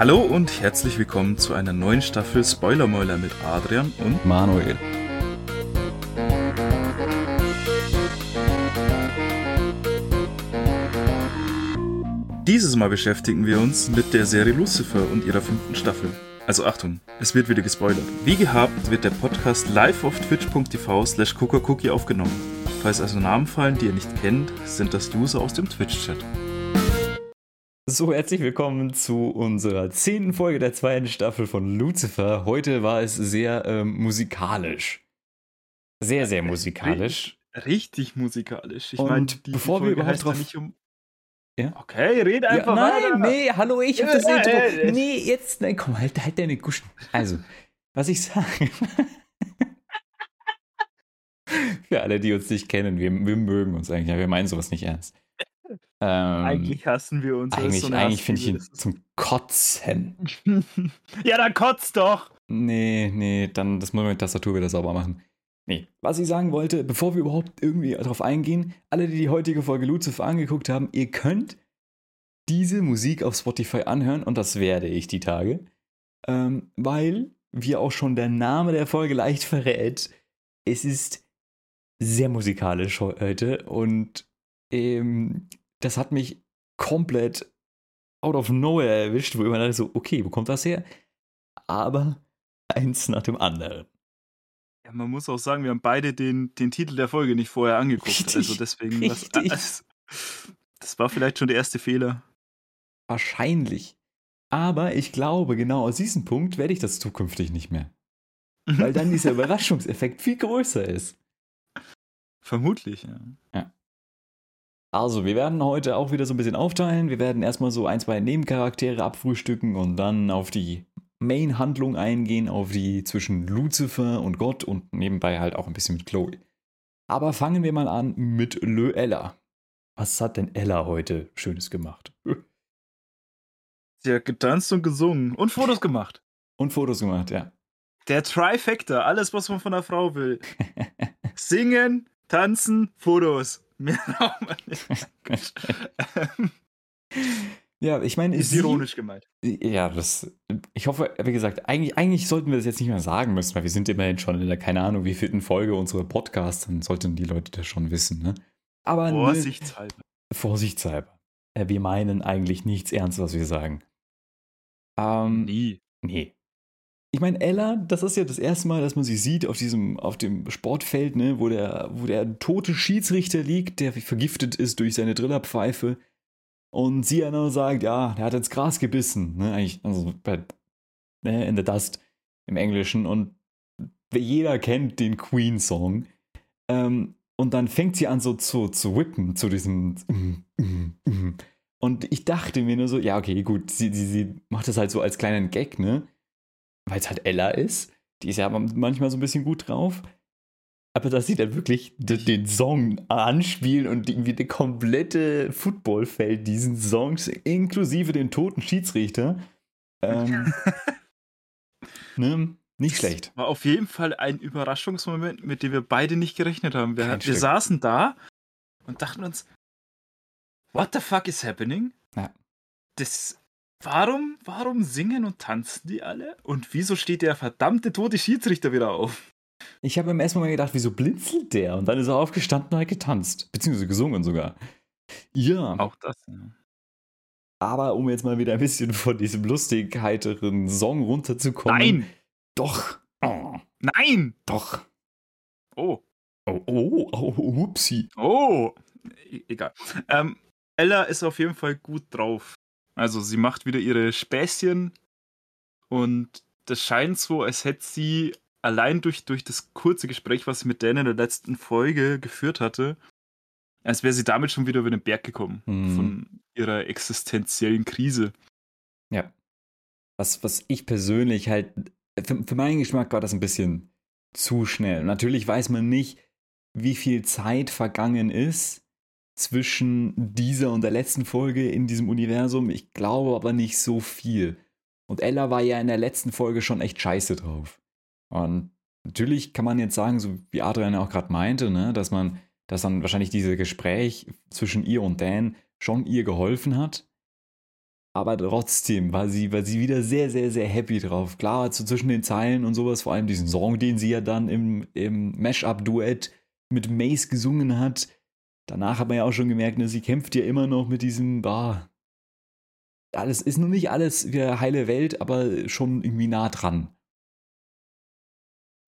Hallo und herzlich willkommen zu einer neuen Staffel Spoilermäuler mit Adrian und Manuel. dieses Mal beschäftigen wir uns mit der Serie Lucifer und ihrer fünften Staffel. Also Achtung, es wird wieder gespoilert. Wie gehabt wird der Podcast live auf twitch.tv slash cookie aufgenommen. Falls also Namen fallen, die ihr nicht kennt, sind das User aus dem Twitch-Chat. So, herzlich willkommen zu unserer zehnten Folge der zweiten Staffel von Lucifer. Heute war es sehr ähm, musikalisch. Sehr, sehr musikalisch. Richtig musikalisch. Ich meine, bevor wir überhaupt drauf... Nicht um ja? Okay, red einfach ja, Nein, weiter. nee, hallo, ich hab das ja, Intro. Ja, nee, jetzt, nein, komm, halt, halt deine Guschen. Also, was ich sage. Für alle, die uns nicht kennen, wir, wir mögen uns eigentlich, wir meinen sowas nicht ernst. Ähm, eigentlich hassen wir uns. Eigentlich, so eigentlich finde ich ihn zum Kotzen. ja, dann kotzt doch. Nee, nee, dann das muss man mit Tastatur wieder sauber machen. Nee, was ich sagen wollte, bevor wir überhaupt irgendwie darauf eingehen, alle, die die heutige Folge Lucifer angeguckt haben, ihr könnt diese Musik auf Spotify anhören und das werde ich die Tage, ähm, weil, wie auch schon der Name der Folge leicht verrät, es ist sehr musikalisch heute und ähm, das hat mich komplett out of nowhere erwischt, wo ich immer dachte so, okay, wo kommt das her? Aber eins nach dem anderen. Ja, man muss auch sagen, wir haben beide den, den Titel der Folge nicht vorher angeguckt. Richtig, also deswegen, richtig. Das, das war vielleicht schon der erste Fehler. Wahrscheinlich. Aber ich glaube, genau aus diesem Punkt werde ich das zukünftig nicht mehr. Weil dann dieser Überraschungseffekt viel größer ist. Vermutlich, ja. ja. Also, wir werden heute auch wieder so ein bisschen aufteilen. Wir werden erstmal so ein, zwei Nebencharaktere abfrühstücken und dann auf die Main-Handlung eingehen, auf die zwischen Lucifer und Gott und nebenbei halt auch ein bisschen mit Chloe. Aber fangen wir mal an mit Le Ella. Was hat denn Ella heute Schönes gemacht? Sie hat getanzt und gesungen und Fotos gemacht. Und Fotos gemacht, ja. Der Trifecta, alles, was man von einer Frau will. Singen, tanzen, Fotos. Mehr nicht. Ja, ich meine, ist sie, ironisch gemeint. Ja, das. Ich hoffe, wie gesagt, eigentlich, eigentlich sollten wir das jetzt nicht mehr sagen müssen, weil wir sind immerhin schon in der, keine Ahnung, wie vierten Folge unserer Podcasts, dann sollten die Leute das schon wissen, ne? Aber. Vorsichtshalber. Ne, vorsichtshalber. Wir meinen eigentlich nichts ernst, was wir sagen. Ähm, Nie. Nee. Ich meine, Ella, das ist ja das erste Mal, dass man sie sieht auf diesem, auf dem Sportfeld, ne, wo der, wo der tote Schiedsrichter liegt, der vergiftet ist durch seine Drillerpfeife. Und sie ja nur sagt, ja, der hat ins Gras gebissen, ne, eigentlich, also ne, in the Dust im Englischen. Und jeder kennt den Queen-Song. Ähm, und dann fängt sie an so zu, zu whippen, zu diesem. Und ich dachte mir nur so, ja, okay, gut, sie, sie, sie macht das halt so als kleinen Gag, ne? Weil es halt Ella ist. Die ist ja manchmal so ein bisschen gut drauf. Aber dass sie dann wirklich den Song anspielen und irgendwie das komplette Footballfeld diesen Songs, inklusive den toten Schiedsrichter, ähm, ne, nicht schlecht. War auf jeden Fall ein Überraschungsmoment, mit dem wir beide nicht gerechnet haben. Wir, wir saßen da und dachten uns, what the fuck is happening? Ja. Das, warum, warum singen und tanzen die alle? Und wieso steht der verdammte tote Schiedsrichter wieder auf? Ich habe im ersten Moment gedacht, wieso blinzelt der? Und dann ist er aufgestanden und hat getanzt. Beziehungsweise gesungen sogar. Ja. Auch das, ja. Aber um jetzt mal wieder ein bisschen von diesem lustig heiteren Song runterzukommen. Nein! Doch! Oh. Nein! Doch! Oh. Oh, oh, oh, upsi. Oh! E egal. Ähm, Ella ist auf jeden Fall gut drauf. Also sie macht wieder ihre Späßchen und das scheint so, als hätte sie allein durch, durch das kurze Gespräch, was sie mit Dan in der letzten Folge geführt hatte, als wäre sie damit schon wieder über den Berg gekommen mhm. von ihrer existenziellen Krise. Ja. Was, was ich persönlich halt, für, für meinen Geschmack war das ein bisschen zu schnell. Natürlich weiß man nicht, wie viel Zeit vergangen ist zwischen dieser und der letzten Folge in diesem Universum. Ich glaube aber nicht so viel. Und Ella war ja in der letzten Folge schon echt scheiße drauf. Und natürlich kann man jetzt sagen, so wie Adrian auch gerade meinte, ne, dass man, dass dann wahrscheinlich dieses Gespräch zwischen ihr und Dan schon ihr geholfen hat. Aber trotzdem war sie, war sie wieder sehr, sehr, sehr happy drauf. Klar, so zwischen den Zeilen und sowas, vor allem diesen Song, den sie ja dann im, im Mash-Up-Duett mit Mace gesungen hat. Danach hat man ja auch schon gemerkt, ne, sie kämpft ja immer noch mit diesem, bah, alles ist noch nicht alles wieder heile Welt, aber schon irgendwie nah dran.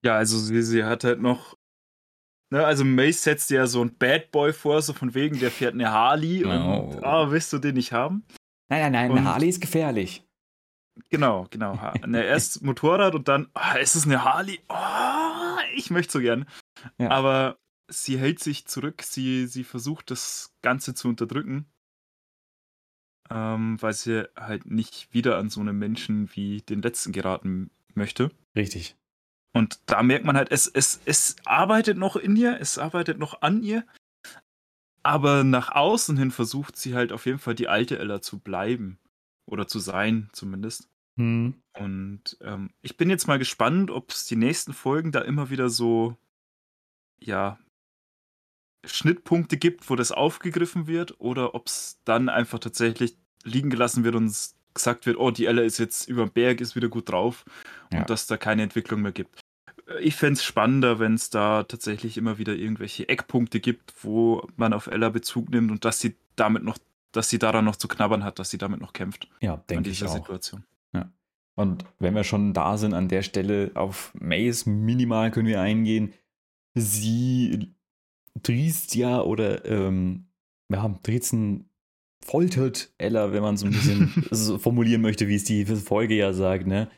Ja, also sie, sie hat halt noch. Ne, also Mace setzt ja so ein Bad Boy vor, so von wegen, der fährt eine Harley Oh. und ah, willst du den nicht haben? Nein, nein, nein, Und- eine Harley ist gefährlich. Genau, genau. Ne, erst Motorrad und dann, ah, ist es eine Harley? Oh, ich möchte so gern. Ja. Aber sie hält sich zurück, sie, sie versucht das Ganze zu unterdrücken. Ähm, weil sie halt nicht wieder an so einen Menschen wie den letzten geraten möchte. Richtig. Und da merkt man halt, es, es, es arbeitet noch in ihr, es arbeitet noch an ihr. Aber nach außen hin versucht sie halt auf jeden Fall die alte Ella zu bleiben. Oder zu sein, zumindest. Hm. Und ähm, ich bin jetzt mal gespannt, ob es die nächsten Folgen da immer wieder so, ja, Schnittpunkte gibt, wo das aufgegriffen wird, oder ob es dann einfach tatsächlich liegen gelassen wird und es gesagt wird, oh, die Ella ist jetzt über den Berg, ist wieder gut drauf Ja. und dass da keine Entwicklung mehr gibt. Ich fände es spannender, wenn es da tatsächlich immer wieder irgendwelche Eckpunkte gibt, wo man auf Ella Bezug nimmt und dass sie damit noch, dass sie daran noch zu knabbern hat, dass sie damit noch kämpft Ja, denke ich auch. Situation. Und wenn wir schon da sind an der Stelle, auf Mace minimal können wir eingehen. Sie triest ja oder ähm, ja, Drezen foltert Ella, wenn man so ein bisschen so formulieren möchte, wie es die Folge ja sagt, ne?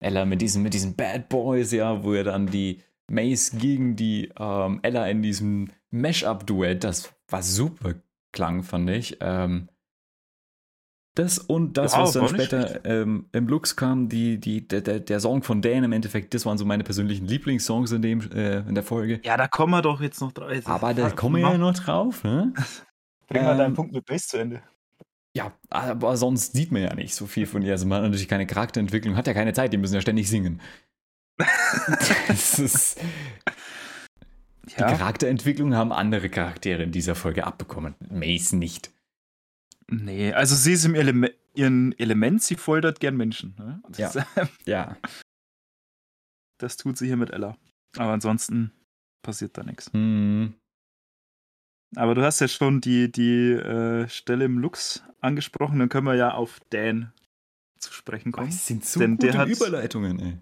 Ella mit diesen, mit diesen Bad Boys, ja, wo er dann die Mace gegen die ähm, Ella in diesem Mash-Up-Duett, das war super klang, fand ich. Ähm, das und das, Ja, was dann später ähm, im Lux kam, die, die, der, der, der Song von Dan im Endeffekt, das waren so meine persönlichen Lieblingssongs in, dem, äh, in der Folge. Ja, da kommen wir doch jetzt noch drauf. Jetzt- Aber da kommen wir ja noch drauf, ne? Bring mal deinen ähm, Punkt mit Bass zu Ende. Ja, aber sonst sieht man ja nicht so viel von ihr. Also man hat natürlich keine Charakterentwicklung, hat ja keine Zeit, die müssen ja ständig singen. das ist, die Ja. Charakterentwicklung haben andere Charaktere in dieser Folge abbekommen. Mace nicht. Nee, also sie ist im Eleme ihren Element, sie foltert gern Menschen. Ne? Das, Ja. das tut sie hier mit Ella. Aber ansonsten passiert da nichts. Hm. Aber du hast ja schon die, die äh, Stelle im Lux angesprochen, dann können wir ja auf Dan zu sprechen kommen. es sind so Denn der gute hat- Überleitungen, ey.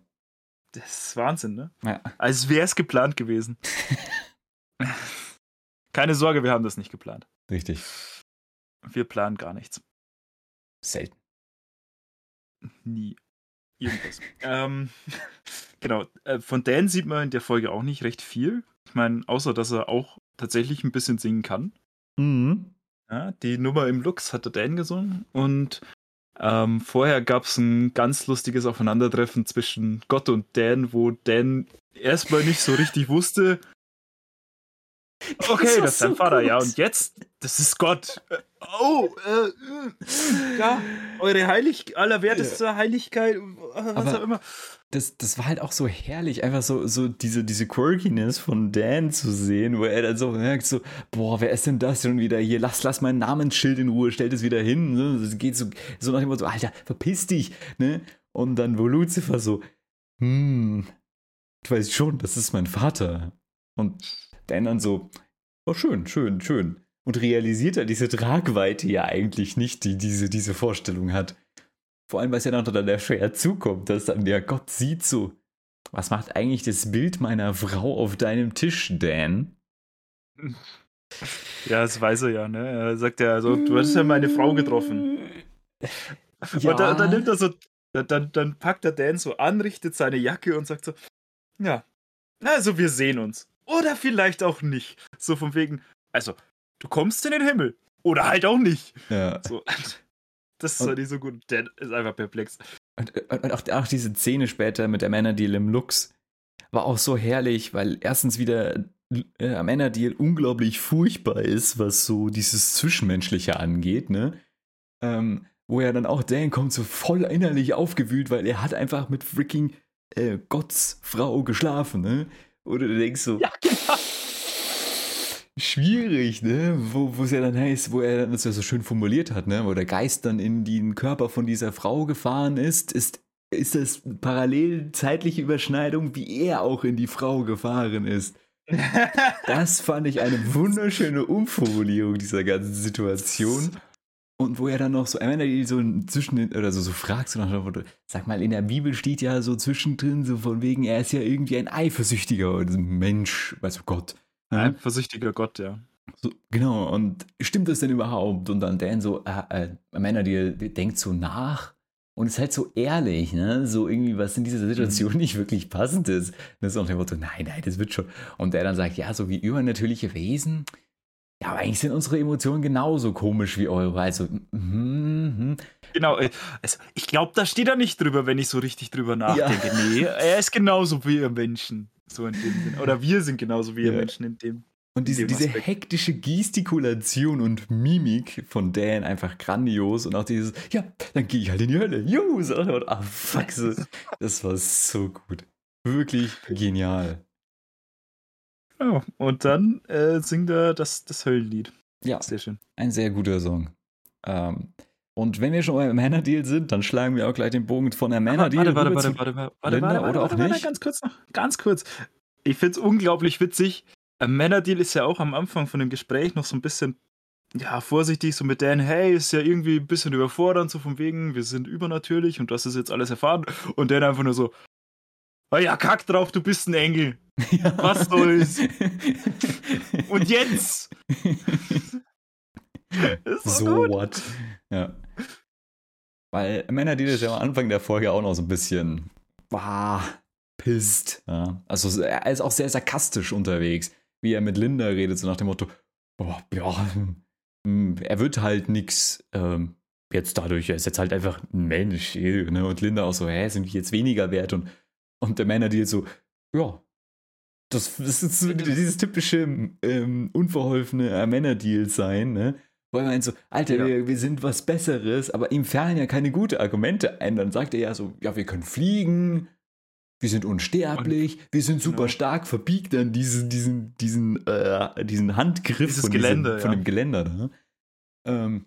Das ist Wahnsinn, ne? Ja. Als wäre es geplant gewesen. Keine Sorge, wir haben das nicht geplant. Richtig. Wir planen gar nichts. Selten. Nie. Irgendwas. ähm, genau. Äh, von Dan sieht man in der Folge auch nicht recht viel. Ich meine, außer dass er auch tatsächlich ein bisschen singen kann. Mhm. Ja, die Nummer im Lux hat der Dan gesungen. Und ähm, vorher gab es ein ganz lustiges Aufeinandertreffen zwischen Gott und Dan, wo Dan erstmal nicht so richtig wusste. Okay, war das ist sein so Vater, ja. gut. Und jetzt, das ist Gott. Oh, äh, äh, ja, eure Heilig, allerwerteste Heiligkeit, äh, was Aber- auch immer. Das, das war halt auch so herrlich, einfach so, so diese, diese Quirkiness von Dan zu sehen, wo er dann so merkt, so, boah, wer ist denn das schon wieder hier? Lass, lass mein Namensschild in Ruhe, stell das wieder hin. Das geht so, so nach dem Motto, Alter, verpiss dich. Ne? Und dann, wo Lucifer so, hm, du weißt schon, das ist mein Vater. Und Dan dann so, oh, schön, schön, schön. Und realisiert er diese Tragweite ja eigentlich nicht, die diese, diese Vorstellung hat. Vor allem, weil es ja noch dann der schwer zukommt, dass dann der Gott sieht so, was macht eigentlich das Bild meiner Frau auf deinem Tisch, Dan? Ja, das weiß er ja, ne? Er sagt ja, also, du hast ja meine Frau getroffen. Ja, Und dann, dann nimmt er so, dann, dann, dann packt er Dan so an, richtet seine Jacke und sagt so, ja, also wir sehen uns. Oder vielleicht auch nicht. So von wegen, also, du kommst in den Himmel. Oder halt auch nicht. ja. So, das ist Und- halt nicht so gut. Dan ist einfach perplex. Und, und auch, auch diese Szene später mit der Männerdeal im Lux war auch so herrlich, weil erstens wieder äh, Männerdeal unglaublich furchtbar ist, was so dieses Zwischenmenschliche angeht, ne? Ähm, wo er dann auch Dan kommt so voll innerlich aufgewühlt, weil er hat einfach mit freaking äh, Gotts Frau geschlafen, ne? Oder du denkst so, Ja, genau. schwierig, ne? Wo wo es ja dann heißt, wo er das ja so schön formuliert hat, ne? Wo der Geist dann in den Körper von dieser Frau gefahren ist, ist, ist das parallel zeitliche Überschneidung, wie er auch in die Frau gefahren ist. Das fand ich eine wunderschöne Umformulierung dieser ganzen Situation. Und wo er dann noch so, er die so zwischen oder so, so nach dem Motto, sag mal, in der Bibel steht ja so zwischendrin, so von wegen, er ist ja irgendwie ein eifersüchtiger Mensch, weißt du, Gott. Ein Ja? eifersüchtiger Gott, ja. So, genau, und stimmt das denn überhaupt? Und dann Dan so, äh, äh, Männer, die, die denkt so nach und ist halt so ehrlich, ne? So irgendwie, was in dieser Situation nicht wirklich passend ist. Das ist auch der Motto, nein, nein, das wird schon. Und der dann sagt, ja, so wie übernatürliche Wesen. Ja, aber eigentlich sind unsere Emotionen genauso komisch wie eure. Also, mhm, mhm. Genau, äh, also ich glaube, da steht er nicht drüber, wenn ich so richtig drüber nachdenke. Nee, er ist genauso wie ihr Menschen. So in dem Sinne. Oder wir sind genauso wie ihr Ja. Menschen in dem. Und diese, diese hektische Gestikulation und Mimik von Dan einfach grandios und auch dieses, ja, dann gehe ich halt in die Hölle. Juhu, so, und, ah, fuck, so. das war so gut. Wirklich genial. Ja, und dann äh, singt er das, das Höllenlied. Ja, Sehr schön. ein sehr guter Song. Ähm, und wenn wir schon beim Männerdeal sind, dann schlagen wir auch gleich den Bogen von der Männerdeal warte, warte, warte, warte, warte, warte, Linda warte, oder warte, auch warte, warte, nicht? ganz kurz noch, ganz kurz. Ich finde es unglaublich witzig. Ein Männerdeal ist ja auch am Anfang von dem Gespräch noch so ein bisschen, ja, vorsichtig, so mit Dan, hey, ist ja irgendwie ein bisschen überfordernd, so von wegen, wir sind übernatürlich und das ist jetzt alles erfahren. Und Dan einfach nur so, oh ja, kack drauf, du bist ein Engel. Ja. Was soll's? Und jetzt? so, gut. what? Ja. Weil Männerdeal ist ja am Anfang der Folge auch noch so ein bisschen ah, pisst. Ja. Also er ist auch sehr sarkastisch unterwegs, wie er mit Linda redet, so nach dem Motto, oh, ja, hm, er wird halt nix ähm, jetzt dadurch, er ist jetzt halt einfach ein Mensch. eh, Ne? Und Linda auch so, hä, sind wir jetzt weniger wert? Und, und der Männerdeal so, ja, das, das ist so dieses typische ähm, unverholfene äh, Männerdeal sein, ne? Wo er meint so, Alter, Ja. wir, wir sind was Besseres, aber ihm fallen ja keine guten Argumente ein. Dann sagt er ja so, ja, wir können fliegen, wir sind unsterblich, wir sind super genau. stark, verbiegt dann diesen, diesen, diesen, äh, diesen Handgriff Dieses von, Geländer, diesem, von ja. dem Geländer da. Ähm,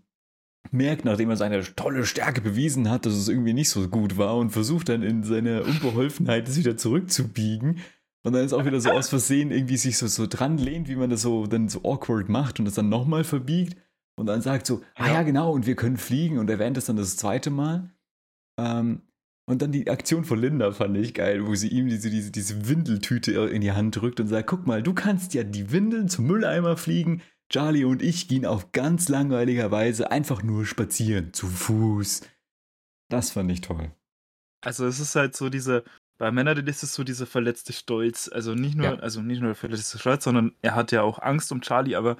merkt, nachdem er seine tolle Stärke bewiesen hat, dass es irgendwie nicht so gut war und versucht dann in seiner Unbeholfenheit es wieder zurückzubiegen. Und dann ist auch wieder so aus Versehen irgendwie sich so, so dran lehnt, wie man das so dann so awkward macht und es dann nochmal verbiegt und dann sagt so, ah ja genau, und wir können fliegen und erwähnt es dann das zweite Mal. Ähm, und dann die Aktion von Linda fand ich geil, wo sie ihm diese, diese, diese Windeltüte in die Hand drückt und sagt, guck mal, du kannst ja die Windeln zum Mülleimer fliegen. Charlie und ich gehen auf ganz langweiliger Weise einfach nur spazieren, zu Fuß. Das fand ich toll. Also es ist halt so diese, bei Männern ist es so dieser verletzte Stolz. Also nicht nur, Ja. also nicht nur der verletzte Stolz, sondern er hat ja auch Angst um Charlie, aber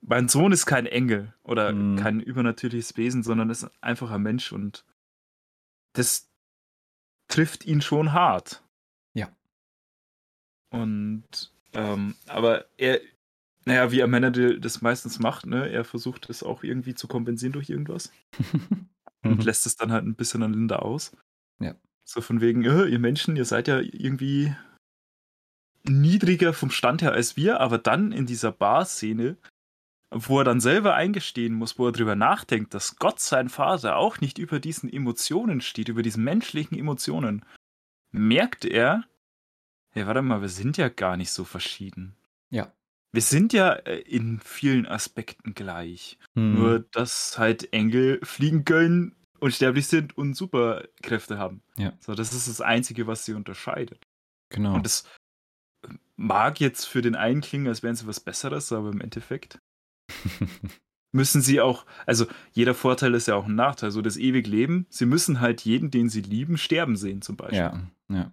mein Sohn ist kein Engel oder Mhm. kein übernatürliches Wesen, sondern ist einfach ein Mensch und das trifft ihn schon hart. Ja. Und ähm, aber er, naja, wie Amanda das meistens macht, ne, er versucht es auch irgendwie zu kompensieren durch irgendwas und lässt es dann halt ein bisschen an Linda aus. Ja. So von wegen, äh, ihr Menschen, ihr seid ja irgendwie niedriger vom Stand her als wir, aber dann in dieser Bar-Szene, wo er dann selber eingestehen muss, wo er drüber nachdenkt, dass Gott sein Vater auch nicht über diesen Emotionen steht, über diesen menschlichen Emotionen, merkt er, hey, warte mal, wir sind ja gar nicht so verschieden. Ja. Wir sind ja äh, in vielen Aspekten gleich. Hm. Nur, dass halt Engel fliegen können, unsterblich sind und Superkräfte haben. Ja. So, das ist das Einzige, was sie unterscheidet. genau. Und das mag jetzt für den einen klingen, als wären sie was Besseres, aber im Endeffekt müssen sie auch, also jeder Vorteil ist ja auch ein Nachteil, so das ewig Leben. Sie müssen halt jeden, den sie lieben, sterben sehen, zum Beispiel. Ja, ja.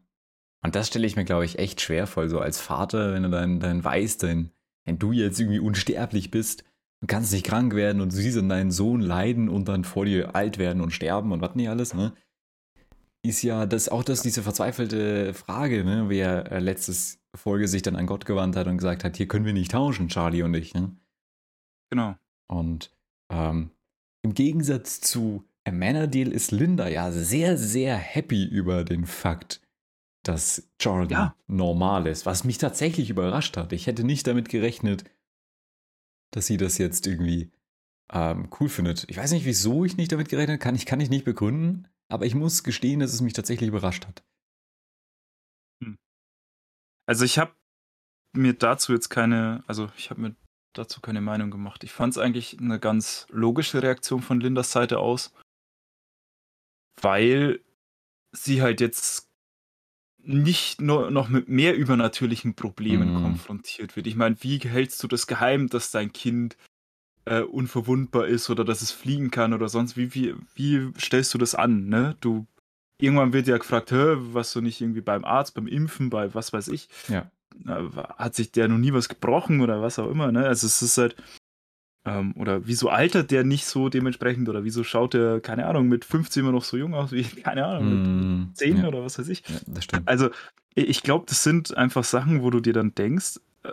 Und das stelle ich mir, glaube ich, echt schwer vor, so als Vater, wenn du dann, dann weißt, dein, wenn du jetzt irgendwie unsterblich bist und kannst nicht krank werden und du siehst dann deinen Sohn leiden und dann vor dir alt werden und sterben und was nicht alles, ne? Ist ja das auch das, diese verzweifelte Frage, ne, wie er äh, letztes Folge sich dann an Gott gewandt hat und gesagt hat, hier können wir nicht tauschen, Charlie und ich, ne? Genau. Und ähm, im Gegensatz zu Amenadiel ist Linda ja sehr, sehr happy über den Fakt, dass Jordan Ja. normal ist, was mich tatsächlich überrascht hat. Ich hätte nicht damit gerechnet, dass sie das jetzt irgendwie ähm, cool findet. Ich weiß nicht, wieso ich nicht damit gerechnet kann. Ich kann ich nicht begründen, aber ich muss gestehen, dass es mich tatsächlich überrascht hat. Hm. Also ich habe mir dazu jetzt keine, also ich habe mir dazu keine Meinung gemacht. Ich fand es eigentlich eine ganz logische Reaktion von Lindas Seite aus, weil sie halt jetzt nicht nur noch mit mehr übernatürlichen Problemen Mhm. konfrontiert wird. Ich meine, wie hältst du das geheim, dass dein Kind äh, unverwundbar ist oder dass es fliegen kann oder sonst? Wie, wie, wie stellst du das an? Ne? Du irgendwann wird ja gefragt, Hä, was du nicht irgendwie beim Arzt, beim Impfen, bei was weiß ich, Ja. hat sich der noch nie was gebrochen oder was auch immer, ne? Also es ist halt, ähm, oder wieso altert der nicht so dementsprechend? Oder wieso schaut der, keine Ahnung, mit 15 immer noch so jung aus wie, keine Ahnung, mit Mm, 10 ja, oder was weiß ich. ja, das stimmt. Also ich glaube, das sind einfach Sachen, wo du dir dann denkst, äh,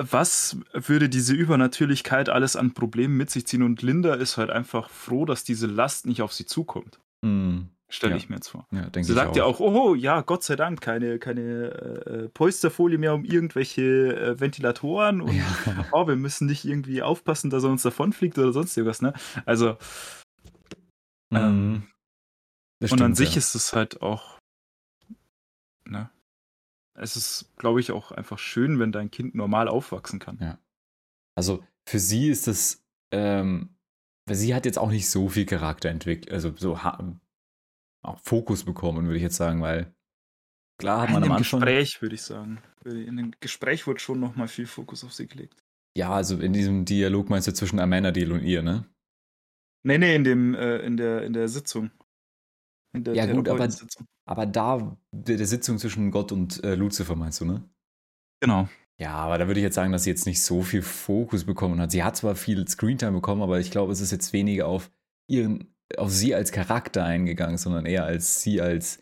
was würde diese Übernatürlichkeit alles an Problemen mit sich ziehen? Und Linda ist halt einfach froh, dass diese Last nicht auf sie zukommt, Mm, stelle Ja. ich mir jetzt vor. ja, denke Sie sagt auch. ja auch, oh ja, Gott sei Dank, keine, keine äh, Polsterfolie mehr um irgendwelche äh, Ventilatoren und Ja. oh, wir müssen nicht irgendwie aufpassen, dass er uns davonfliegt oder sonst irgendwas, ne? Also, ähm, Mm, das und an stimmt, sich ist es halt auch, ne? Es ist, glaube ich, auch einfach schön, wenn dein Kind normal aufwachsen kann. Ja. Also für sie ist das, ähm, weil sie hat jetzt auch nicht so viel Charakter entwickelt, also so auch Fokus bekommen, würde ich jetzt sagen, weil klar hat In man am dem Anfang. Gespräch, würde ich sagen. In dem Gespräch wurde schon nochmal viel Fokus auf sie gelegt. Ja, also in diesem Dialog meinst du zwischen Amanadil und ihr, ne? Nee, nee, in, dem, äh, in, der, in der Sitzung. In der Ja, gut, aber-. Aber da, der, der Sitzung zwischen Gott und äh, Lucifer meinst du, ne? Genau. Ja, aber da würde ich jetzt sagen, dass sie jetzt nicht so viel Fokus bekommen hat. Sie hat zwar viel Screentime bekommen, aber ich glaube, es ist jetzt weniger auf ihren, auf sie als Charakter eingegangen, sondern eher als sie als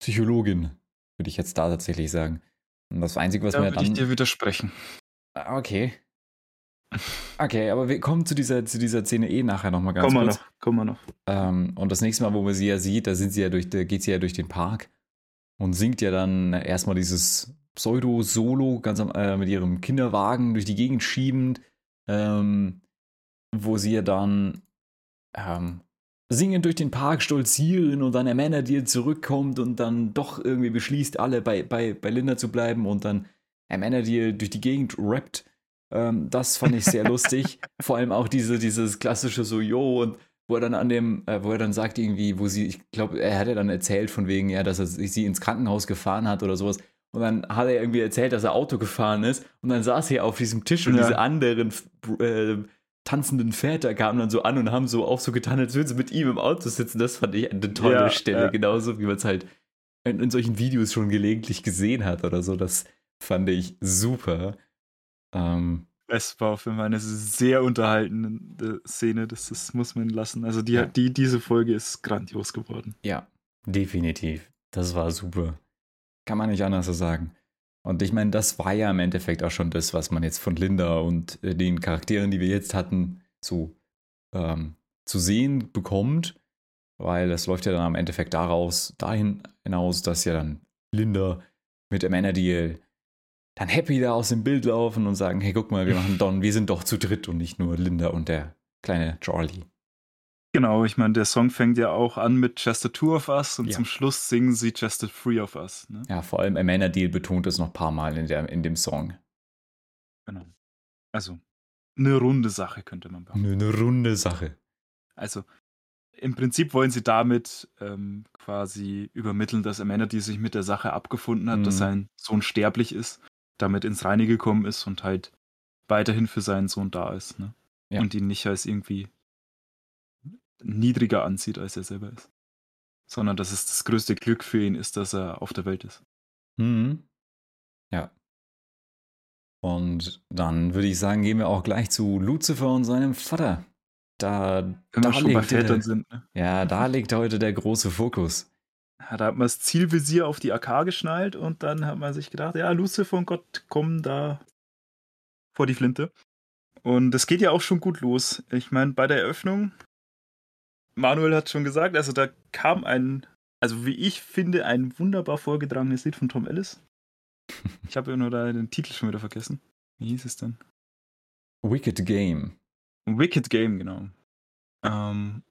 Psychologin, würde ich jetzt da tatsächlich sagen. Und das Einzige, was Da mir würde ich dann. dir widersprechen. Ah, Okay. Okay, aber wir kommen zu dieser, zu dieser Szene eh nachher nochmal ganz Kommen wir kurz. noch, kommen wir noch. Ähm, und das nächste Mal, wo man sie ja sieht, da sind sie ja durch, da geht sie ja durch den Park und singt ja dann erstmal dieses Pseudo-Solo ganz am, äh, mit ihrem Kinderwagen durch die Gegend schiebend, ähm, wo sie ja dann ähm, singend durch den Park stolzieren und dann Amanda dir zurückkommt und dann doch irgendwie beschließt, alle bei, bei, bei Linda zu bleiben und dann Amanda dir durch die Gegend rappt. Ähm, das fand ich sehr lustig. Vor allem auch diese, dieses klassische so, yo, und wo er dann an dem, äh, wo er dann sagt irgendwie, wo sie, ich glaube, er hat ja dann erzählt von wegen, ja, dass er sie ins Krankenhaus gefahren hat oder sowas. Und dann hat er irgendwie erzählt, dass er Auto gefahren ist. Und dann saß er auf diesem Tisch und Ja. diese anderen äh, tanzenden Väter kamen dann so an und haben so auch so getan, als würden sie mit ihm im Auto sitzen. Das fand ich eine tolle Ja, Stelle, ja. genauso wie man es halt in, in solchen Videos schon gelegentlich gesehen hat oder so. Das fand ich super. Ähm, Es war für meine sehr unterhaltende Szene, das, das muss man lassen. Also die, Ja. die, diese Folge ist grandios geworden. Ja, definitiv. Das war super. Kann man nicht anders so sagen. Und ich meine, das war ja im Endeffekt auch schon das, was man jetzt von Linda und äh, den Charakteren, die wir jetzt hatten, so ähm, zu sehen bekommt. Weil das läuft ja dann am Endeffekt daraus, dahin hinaus, dass ja dann Linda mit Amanda Deal dann happy da aus dem Bild laufen und sagen, hey, guck mal, wir machen Don, wir sind doch zu dritt und nicht nur Linda und der kleine Charlie. Genau, ich meine, der Song fängt ja auch an mit Just a Two of Us und Ja. zum Schluss singen sie Just a Three of Us. Ne? Ja, vor allem Amanda Deal betont es noch ein paar Mal in, der, in dem Song. Genau. Also, eine runde Sache, könnte man behaupten. Eine, runde Sache. Also, im Prinzip wollen sie damit ähm, quasi übermitteln, dass Amanda, die sich mit der Sache abgefunden hat, Mhm. dass sein Sohn sterblich ist, damit ins Reine gekommen ist und halt weiterhin für seinen Sohn da ist. Ne? Ja. Und ihn nicht als irgendwie niedriger ansieht, als er selber ist. Sondern dass es das größte Glück für ihn ist, dass er auf der Welt ist. Mhm. Ja. Und dann würde ich sagen, gehen wir auch gleich zu Lucifer und seinem Vater. Da, Wenn da wir schon bei liegt der- Vätern sind. Ne? Ja, da liegt heute der große Fokus. Ja, da hat man das Zielvisier auf die AK geschnallt und dann hat man sich gedacht, ja, Lucifer und Gott kommen da vor die Flinte. Und es geht ja auch schon gut los. Ich meine, bei der Eröffnung, Manuel hat schon gesagt, also da kam ein, also wie ich finde, ein wunderbar vorgetragenes Lied von Tom Ellis. Ich habe ja nur da den Titel schon wieder vergessen. Wie hieß es denn? Wicked Game. Wicked Game, genau. Ähm,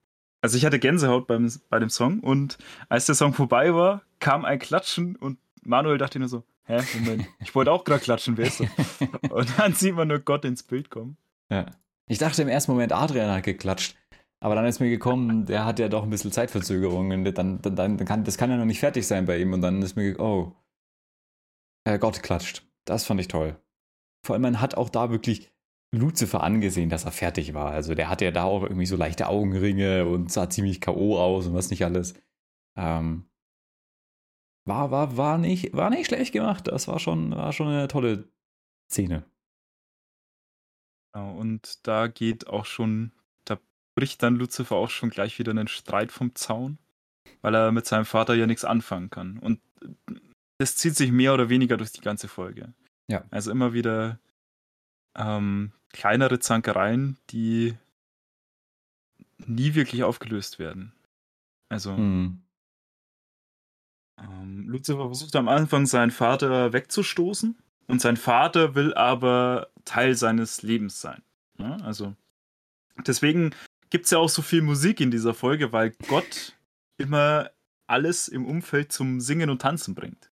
also ich hatte Gänsehaut beim, bei dem Song und als der Song vorbei war, kam ein Klatschen und Manuel dachte nur so, hä, Moment, ich wollte auch gerade klatschen, wer ist das? und dann sieht man nur Gott ins Bild kommen. Ja. Ich dachte im ersten Moment, Adrian hat geklatscht. Aber dann ist mir gekommen, der hat ja doch ein bisschen Zeitverzögerung. Dann, dann, dann kann, das kann ja noch nicht fertig sein bei ihm. Und dann ist mir oh, äh, Gott klatscht. Das fand ich toll. Vor allem, man hat auch da wirklich Lucifer angesehen, dass er fertig war. Also der hatte ja da auch irgendwie so leichte Augenringe und sah ziemlich K.O. aus und was nicht alles. Ähm, war, war, war, nicht, war nicht schlecht gemacht. Das war schon, war schon eine tolle Szene. Genau, und da geht auch schon bricht dann Lucifer auch schon gleich wieder einen Streit vom Zaun, weil er mit seinem Vater ja nichts anfangen kann. Und das zieht sich mehr oder weniger durch die ganze Folge. Ja. Also immer wieder ähm, kleinere Zankereien, die nie wirklich aufgelöst werden. Also Mhm. ähm, Lucifer versucht am Anfang seinen Vater wegzustoßen und sein Vater will aber Teil seines Lebens sein. Ja, also deswegen gibt es ja auch so viel Musik in dieser Folge, weil Gott immer alles im Umfeld zum Singen und Tanzen bringt.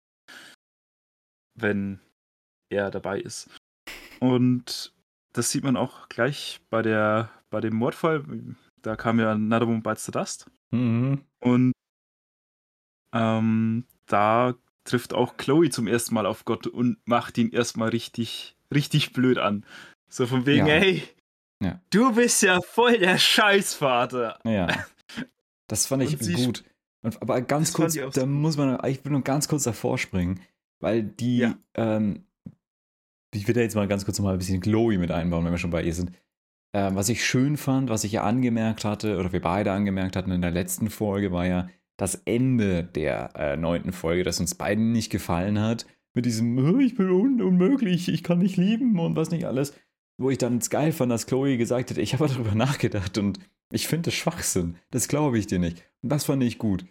Wenn er dabei ist. Und das sieht man auch gleich bei, der, bei dem Mordfall. Da kam ja Another One Bites the Dust. Mhm. Und ähm, da trifft auch Chloe zum ersten Mal auf Gott und macht ihn erstmal richtig, richtig blöd an. So von wegen, Ja. hey, Ja. du bist ja voll der Scheißvater. Ja. Das fand ich gut. Und, aber ganz kurz, da so muss man, ich will nur ganz kurz davor springen, weil die, Ja. ähm, ich will da jetzt mal ganz kurz noch mal ein bisschen Chloe mit einbauen, wenn wir schon bei ihr sind. Ähm, was ich schön fand, was ich ja angemerkt hatte, oder wir beide angemerkt hatten in der letzten Folge, war ja das Ende der äh, neunten Folge, das uns beiden nicht gefallen hat. Mit diesem, "Oh, ich bin un unmöglich, ich kann nicht lieben und was nicht alles. Wo ich dann es geil fand, dass Chloe gesagt hat, ich habe darüber nachgedacht und ich finde das Schwachsinn. Das glaube ich dir nicht. Und das fand ich gut.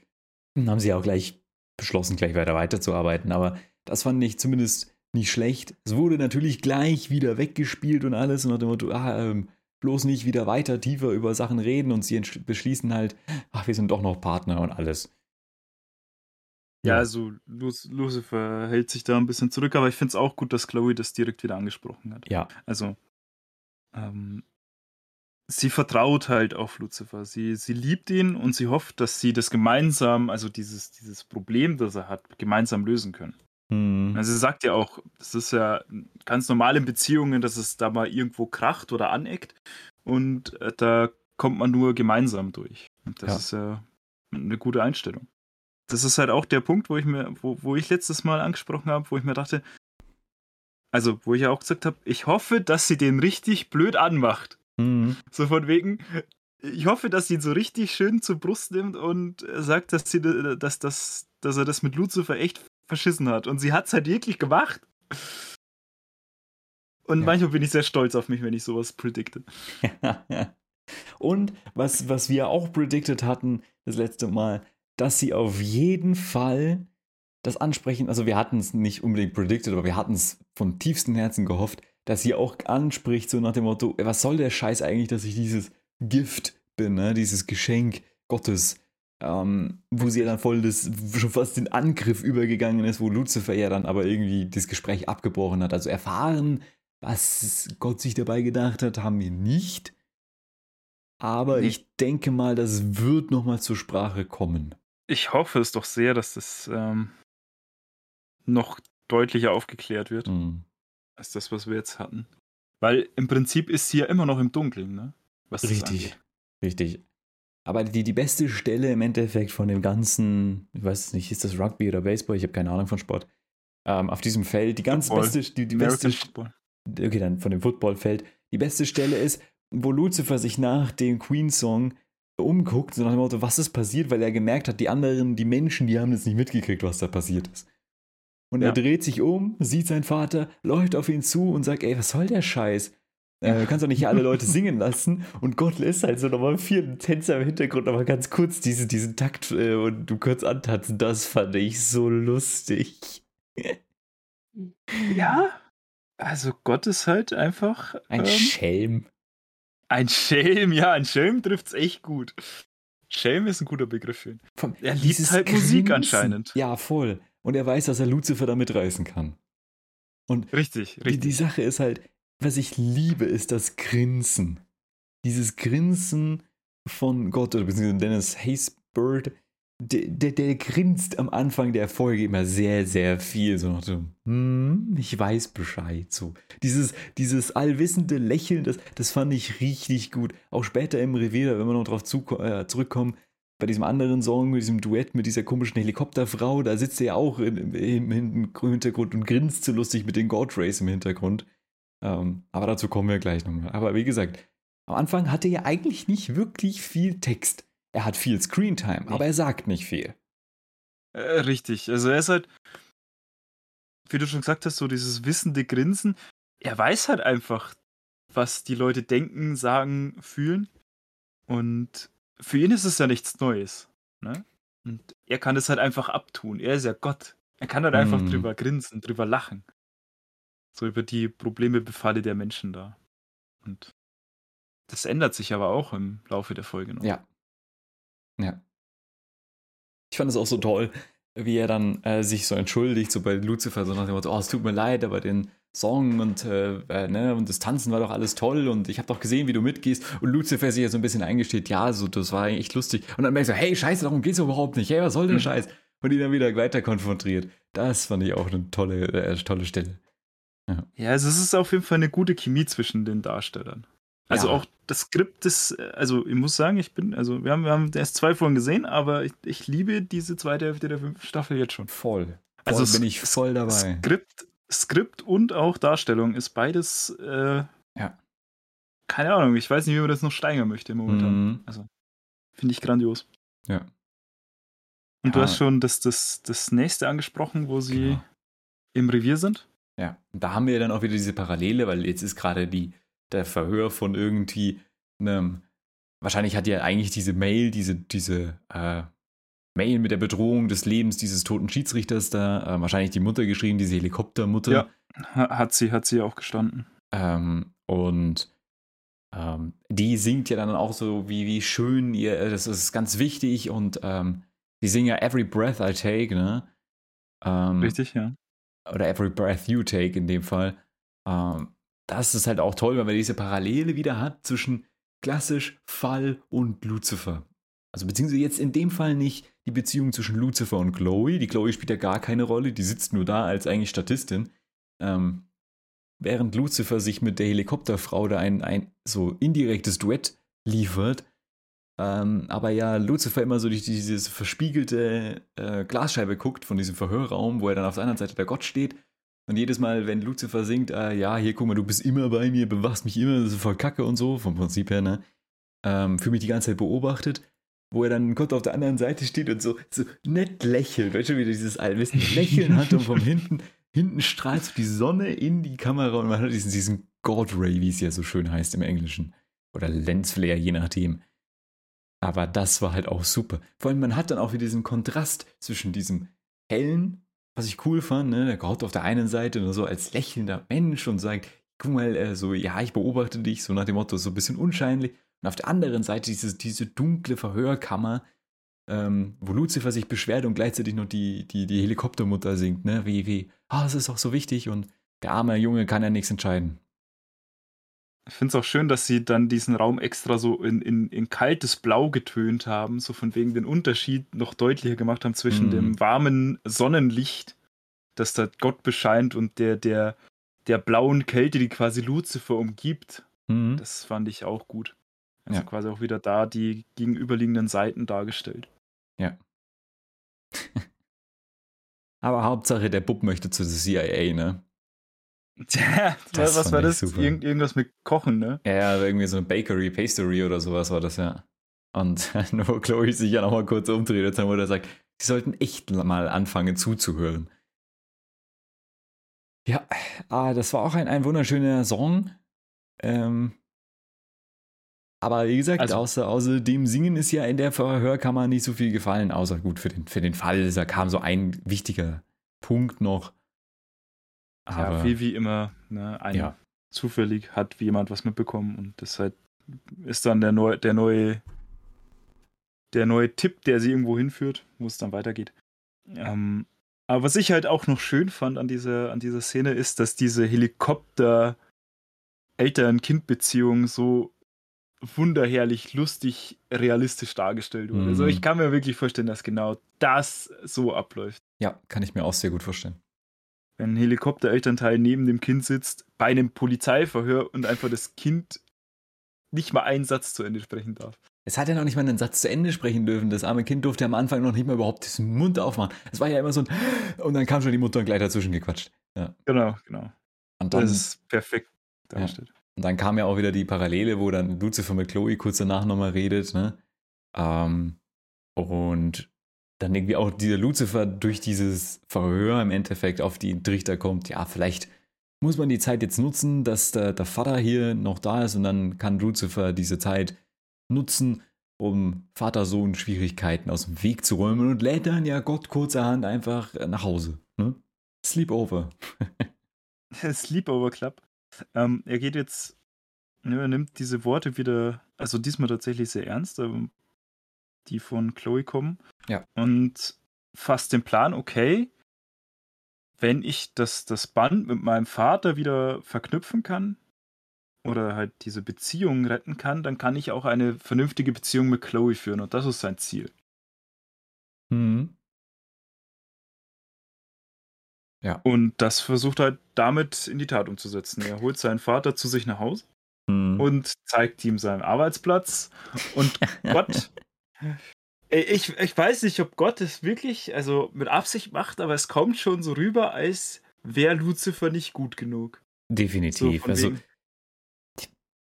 Dann haben sie auch gleich beschlossen, gleich weiter weiterzuarbeiten, aber das fand ich zumindest nicht schlecht. Es wurde natürlich gleich wieder weggespielt und alles und nach dem Motto, ah, ähm, bloß nicht wieder weiter tiefer über Sachen reden und sie beschließen halt, ach, wir sind doch noch Partner und alles. Ja, also Luc- Lucifer hält sich da ein bisschen zurück, aber ich finde es auch gut, dass Chloe das direkt wieder angesprochen hat. Ja. Also, ähm, sie vertraut halt auf Lucifer. Sie, sie liebt ihn und sie hofft, dass sie das gemeinsam, also dieses, dieses Problem, das er hat, gemeinsam lösen können. Hm. Also sie sagt ja auch, das ist ja ganz normal in Beziehungen, dass es da mal irgendwo kracht oder aneckt und äh, da kommt man nur gemeinsam durch. Und das Ja. ist ja eine gute Einstellung. Das ist halt auch der Punkt, wo ich mir, wo, wo ich letztes Mal angesprochen habe, wo ich mir dachte, also wo ich ja auch gesagt habe, ich hoffe, dass sie den richtig blöd anmacht. Hm. So von wegen, ich hoffe, dass sie ihn so richtig schön zur Brust nimmt und sagt, dass, sie, dass, dass, dass er das mit Lucifer echt verschissen hat. Und sie hat es halt wirklich gemacht. Und Ja. manchmal bin ich sehr stolz auf mich, wenn ich sowas predikte. Und was, was wir auch predicted hatten das letzte Mal, dass sie auf jeden Fall das ansprechen, also wir hatten es nicht unbedingt predicted, aber wir hatten es von tiefstem Herzen gehofft, dass sie auch anspricht, so nach dem Motto, "Ey, was soll der Scheiß eigentlich, dass ich dieses Gift bin, ne? dieses Geschenk Gottes, ähm, wo sie ja dann voll das, schon fast den Angriff übergegangen ist, wo Lucifer ja dann aber irgendwie das Gespräch abgebrochen hat. Also erfahren, was Gott sich dabei gedacht hat, haben wir nicht. Aber Nee. ich denke mal, das wird nochmal zur Sprache kommen. Ich hoffe es doch sehr, dass das ähm, noch deutlicher aufgeklärt wird, Mhm. als das, was wir jetzt hatten. Weil im Prinzip ist sie ja immer noch im Dunkeln, ne? Was Richtig, richtig. Aber die, die beste Stelle im Endeffekt von dem ganzen, ich weiß nicht, ist das Rugby oder Baseball? Ich habe keine Ahnung von Sport. Ähm, auf diesem Feld, die ganz Football. beste, die, die beste, Football. okay, dann von dem Footballfeld. Die beste Stelle ist, wo Lucifer sich nach dem Queen-Song umguckt, so nach dem Motto, was ist passiert, weil er gemerkt hat, die anderen, die Menschen, die haben das nicht mitgekriegt, was da passiert ist. Und er Ja. dreht sich um, sieht seinen Vater, läuft auf ihn zu und sagt, ey, was soll der Scheiß? Äh, du kannst doch nicht hier alle Leute singen lassen. Und Gott lässt halt so nochmal vier Tänzer im Hintergrund, aber ganz kurz diese, diesen Takt äh, und du kurz antanzen. Das fand ich so lustig. Ja? Also Gott ist halt einfach Ein ähm, Schelm. ein Schelm. Ja, ein Schelm trifft's echt gut. Schelm ist ein guter Begriff für ihn. Vom- Er liebt dieses halt Musik anscheinend. Ja, voll. Und er weiß, dass er Lucifer da mitreißen kann. Und Richtig, die, richtig. die Sache ist halt, was ich liebe, ist das Grinsen. Dieses Grinsen von Gott oder beziehungsweise Dennis Haysbird, der, der, der grinst am Anfang der Folge immer sehr, sehr viel. So nach dem, hm, ich weiß Bescheid. So. Dieses, dieses allwissende Lächeln, das, das fand ich richtig gut. Auch später im Revier, wenn wir noch drauf zuko- äh, zurückkommen, bei diesem anderen Song, mit diesem Duett mit dieser komischen Helikopterfrau, da sitzt er ja auch in, im, im Hintergrund und grinst so lustig mit den God Rays im Hintergrund. Ähm, aber dazu kommen wir gleich nochmal. Aber wie gesagt, am Anfang hat er ja eigentlich nicht wirklich viel Text. Er hat viel Screentime, aber er sagt nicht viel. Äh, richtig. Also er ist halt, wie du schon gesagt hast, so dieses wissende Grinsen. Er weiß halt einfach, was die Leute denken, sagen, fühlen. Und für ihn ist es ja nichts Neues. Ne? Und er kann es halt einfach abtun. Er ist ja Gott. Er kann halt einfach Mhm. drüber grinsen, drüber lachen. So über die Probleme, Befalle der Menschen da. Und das ändert sich aber auch im Laufe der Folge noch. Ja. Ja. Ich fand es auch so toll, wie er dann äh, sich so entschuldigt, so bei Lucifer, so nach dem Motto, oh, es tut mir leid, aber den Song und, äh, äh, ne, und das Tanzen war doch alles toll und ich habe doch gesehen, wie du mitgehst. Und Lucifer sich ja so ein bisschen eingesteht, ja, so, das war echt lustig. Und dann merkst du, hey, scheiße, darum geht's überhaupt nicht. Hey, was soll der Mhm. Scheiß? Und ihn dann wieder weiter konfrontiert. Das fand ich auch eine tolle, äh, tolle Stelle. Ja, also es ist auf jeden Fall eine gute Chemie zwischen den Darstellern. Also Ja. auch das Skript ist, äh, also ich muss sagen, ich bin, also wir haben, wir haben erst zwei Folgen gesehen, aber ich, ich liebe diese zweite Hälfte der fünften Staffel jetzt schon. Voll. Voll Also bin ich voll dabei. Skript, Skript und auch Darstellung ist beides, äh, Ja. keine Ahnung, ich weiß nicht, wie man das noch steigern möchte momentan. Mhm. Also, finde ich grandios. Ja. Und du Ja. hast schon das, das, das nächste angesprochen, wo sie Genau. im Revier sind. Ja, und da haben wir dann auch wieder diese Parallele, weil jetzt ist gerade die, der Verhör von irgendwie einem, wahrscheinlich hat ja eigentlich diese Mail, diese, diese äh, Mail mit der Bedrohung des Lebens dieses toten Schiedsrichters da, äh, wahrscheinlich die Mutter geschrieben, diese Helikoptermutter. Ja. Ha- Hat sie, hat sie auch gestanden. Ähm, und ähm, die singt ja dann auch so, wie, wie schön ihr, äh, das ist ganz wichtig und ähm, die singen ja Every Breath I Take, ne? Ähm, Richtig, ja. oder Every Breath You Take in dem Fall. Ähm, das ist halt auch toll, weil man diese Parallele wieder hat zwischen klassisch Fall und Lucifer. Also beziehungsweise jetzt in dem Fall nicht die Beziehung zwischen Lucifer und Chloe. Die Chloe spielt ja gar keine Rolle, die sitzt nur da als eigentlich Statistin. Ähm, während Lucifer sich mit der Helikopterfrau da ein, ein so indirektes Duett liefert. Ähm, aber ja, Lucifer immer so durch diese verspiegelte äh, Glasscheibe guckt von diesem Verhörraum, wo er dann auf der anderen Seite der Gott steht. Und jedes Mal, wenn Lucifer singt, äh, ja, hier guck mal, du bist immer bei mir, bewachst mich immer, das ist voll Kacke und so, vom Prinzip her, ne? Ähm, für mich die ganze Zeit beobachtet, wo er dann Gott auf der anderen Seite steht und so, so nett lächelt, weißt du, wie er dieses allwissende Lächeln hat und von hinten, hinten strahlt so die Sonne in die Kamera und man hat diesen, diesen God Ray, wie es ja so schön heißt im Englischen. Oder Lensflare, je nachdem. Aber das war halt auch super. Vor allem, man hat dann auch wieder diesen Kontrast zwischen diesem hellen, was ich cool fand, ne? der Gott auf der einen Seite nur so als lächelnder Mensch und sagt, guck mal, äh, so, ja, ich beobachte dich, so nach dem Motto, so ein bisschen unscheinlich. Und auf der anderen Seite diese, diese dunkle Verhörkammer, ähm, wo Lucifer sich beschwert und gleichzeitig noch die, die, die Helikoptermutter singt, ne? Wie, wie, ah, das ist auch so wichtig und der arme Junge kann ja nichts entscheiden. Ich finde es auch schön, dass sie dann diesen Raum extra so in, in, in kaltes Blau getönt haben, so von wegen den Unterschied noch deutlicher gemacht haben zwischen Mhm. dem warmen Sonnenlicht, das da Gott bescheint, und der, der, der blauen Kälte, die quasi Lucifer umgibt. Mhm. Das fand ich auch gut. Also Ja. quasi auch wieder da die gegenüberliegenden Seiten dargestellt. Aber Hauptsache, der Bub möchte zu der CIA, ne? Tja, Das was war ich das? super. Irgend, irgendwas mit Kochen, ne? Ja, ja, irgendwie so eine Bakery, Pastry oder sowas war das ja. Und nur Chloe sich ja nochmal kurz umdreht und dann er sagt, sie sollten echt mal anfangen zuzuhören. Ja, ah, das war auch ein, ein wunderschöner Song. Ähm, aber wie gesagt, Also- außer, außer dem Singen ist ja in der Verhörkammer nicht so viel gefallen, außer gut für den, für den Fall. Da kam so ein wichtiger Punkt noch. Aber ja, wie, wie immer, ne, ein Ja. zufällig hat jemand was mitbekommen und das halt ist dann der neue, der neue, der neue Tipp, der sie irgendwo hinführt, wo es dann weitergeht. Ähm, aber was ich halt auch noch schön fand an dieser, an dieser Szene ist, dass diese Helikopter Eltern-Kind-Beziehung so wunderherrlich, lustig, realistisch dargestellt wurde. Mhm. Also ich kann mir wirklich vorstellen, dass genau das so abläuft. ja, kann ich mir auch sehr gut vorstellen. wenn ein Helikopterelternteil neben dem Kind sitzt, bei einem Polizeiverhör und einfach das Kind nicht mal einen Satz zu Ende sprechen darf. Es hat ja noch nicht mal einen Satz zu Ende sprechen dürfen. Das arme Kind durfte am Anfang noch nicht mal überhaupt den Mund aufmachen. Es war ja immer so ein und dann kam schon die Mutter gleich dazwischen gequatscht. Ja. Genau, genau. Und dann, das ist perfekt dargestellt. Und dann kam ja auch wieder die Parallele, wo dann Lucifer mit Chloe kurz danach nochmal redet, ne? Ähm, und dann irgendwie auch dieser Lucifer durch dieses Verhör im Endeffekt auf die Trichter kommt, ja, vielleicht muss man die Zeit jetzt nutzen, dass der, der Vater hier noch da ist und dann kann Lucifer diese Zeit nutzen, um Vater-Sohn-Schwierigkeiten aus dem Weg zu räumen und lädt dann ja Gott kurzerhand einfach nach Hause. Ne? Sleepover. Sleepover Club. Ähm, er geht jetzt, ne, er nimmt diese Worte wieder, also diesmal tatsächlich sehr ernst, ähm, die von Chloe kommen. Ja. Und fasst den Plan, okay, wenn ich das, das Band mit meinem Vater wieder verknüpfen kann oder halt diese Beziehung retten kann, dann kann ich auch eine vernünftige Beziehung mit Chloe führen und das ist sein Ziel. Mhm. Ja. Und das versucht er halt damit in die Tat umzusetzen. Er holt seinen Vater zu sich nach Hause Mhm. und zeigt ihm seinen Arbeitsplatz. Und Gott, ich, ich weiß nicht, ob Gott es wirklich, also mit Absicht macht, aber es kommt schon so rüber, als wäre Lucifer nicht gut genug. So Definitiv. von also, wegen,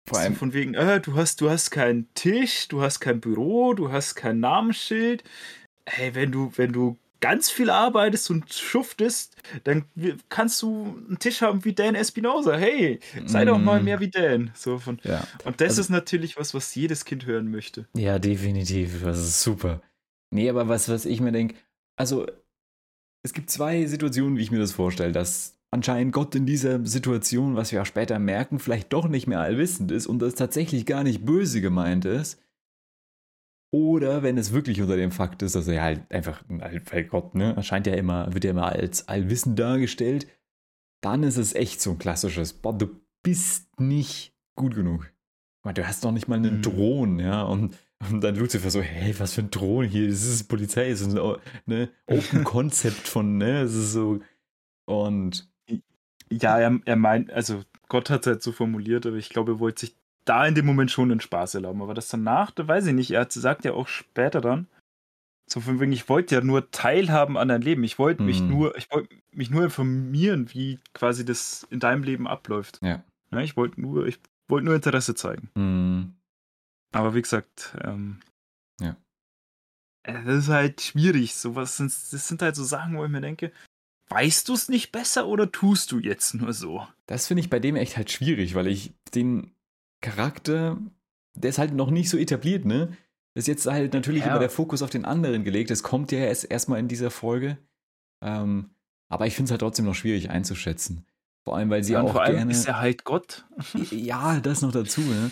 vor so allem, von wegen äh, du, hast, du hast keinen Tisch, du hast kein Büro, du hast kein Namensschild. Hey, wenn du, wenn du ganz viel arbeitest und schuftest, dann kannst du einen Tisch haben wie Dan Espinosa. Hey, sei doch mal Mm. mehr wie Dan. So von, ja. und das Also- ist natürlich was, was jedes Kind hören möchte. Ja, definitiv. Das ist super. Nee, aber was, was ich mir denke, also es gibt zwei Situationen, wie ich mir das vorstelle, dass anscheinend Gott in dieser Situation, was wir auch später merken, vielleicht doch nicht mehr allwissend ist und das tatsächlich gar nicht böse gemeint ist. Oder wenn es wirklich unter dem Fakt ist, dass er halt einfach, weil Gott, ne, erscheint ja immer, wird ja immer als allwissend dargestellt, dann ist es echt so ein klassisches, boah, du bist nicht gut genug. Du hast doch nicht mal einen Mhm. Drohnen, ja, und, und dann Lucifer so, hey, was für ein Drohnen hier, das ist Polizei, das ist ein ne, Open Concept von, ne, es ist so, und Ja, er, er meint, also Gott hat es halt so formuliert, aber ich glaube, er wollte sich da in dem Moment schon den Spaß erlauben. Aber das danach, da weiß ich nicht, er hat, sagt ja auch später dann, so von wegen, ich wollte ja nur teilhaben an deinem Leben. Ich wollte mich Hm. nur, ich wollte mich nur informieren, wie quasi das in deinem Leben abläuft. Ja. Ja, ich wollte nur, ich wollte nur Interesse zeigen. hm, Aber wie gesagt, ähm, Ja. äh, Das ist halt schwierig. Sowas sind, das sind halt so Sachen, wo ich mir denke, weißt du es nicht besser oder tust du jetzt nur so? das finde ich bei dem echt halt schwierig, weil ich den Charakter, der ist halt noch nicht so etabliert, ne? Ist jetzt halt natürlich Ja. immer der Fokus auf den anderen gelegt. Es kommt ja erst erstmal in dieser Folge. Ähm, aber ich finde es halt trotzdem noch schwierig einzuschätzen. Vor allem, weil sie Ja, auch vor allem gerne. ist er halt Gott. Ja, das noch dazu, ne?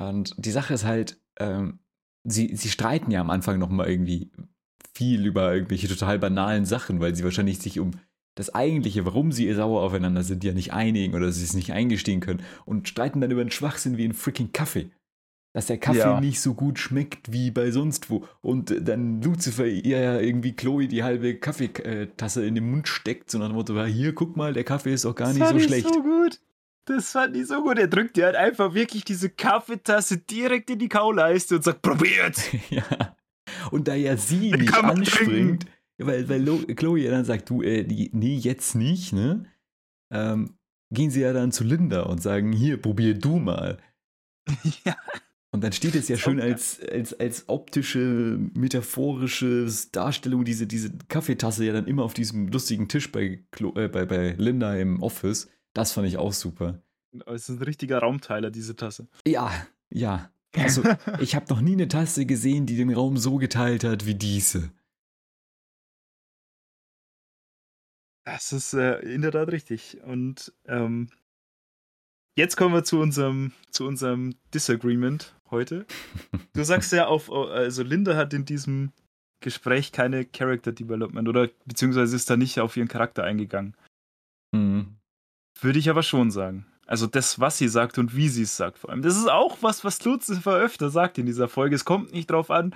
Und die Sache ist halt, ähm, sie, sie streiten ja am Anfang noch mal irgendwie viel über irgendwelche total banalen Sachen, weil sie wahrscheinlich sich um das eigentliche, warum sie sauer aufeinander sind, ja nicht einigen oder sie es nicht eingestehen können und streiten dann über einen Schwachsinn wie einen freaking Kaffee. Dass der Kaffee Ja. nicht so gut schmeckt wie bei sonst wo. Und dann Lucifer ihr ja irgendwie Chloe die halbe Kaffeetasse in den Mund steckt, so nach dem Motto, "Ja, hier, guck mal, der Kaffee ist doch gar das nicht fand so schlecht. so gut. Das fand ich so gut. Er drückt dir halt einfach wirklich diese Kaffeetasse direkt in die Kauleiste und sagt, probiert. Ja. Und da ja sie nicht anspringt, weil, weil Lo Chloe ja dann sagt, du, äh, die, nee, jetzt nicht, ne? Ähm, gehen sie ja dann zu Linda und sagen, hier, probier du mal. ja. Und dann steht es ja schön als, als, als optische, metaphorische Darstellung, diese, diese Kaffeetasse ja dann immer auf diesem lustigen Tisch bei, Chlo äh, bei, bei Linda im Office. Das fand ich auch super. Es ist ein richtiger Raumteiler, diese Tasse. Ja, ja. Also, ich habe noch nie eine Tasse gesehen, die den Raum so geteilt hat wie diese. Das ist äh, in der Tat richtig. Und ähm, jetzt kommen wir zu unserem, zu unserem Disagreement heute. Du sagst ja auf, also Linda hat in diesem Gespräch keine Character Development oder beziehungsweise ist da nicht auf ihren Charakter eingegangen. Mhm. Würde ich aber schon sagen. Also das, was sie sagt und wie sie es sagt vor allem. Das ist auch was, was Lucifer öfter sagt in dieser Folge. Es kommt nicht drauf an,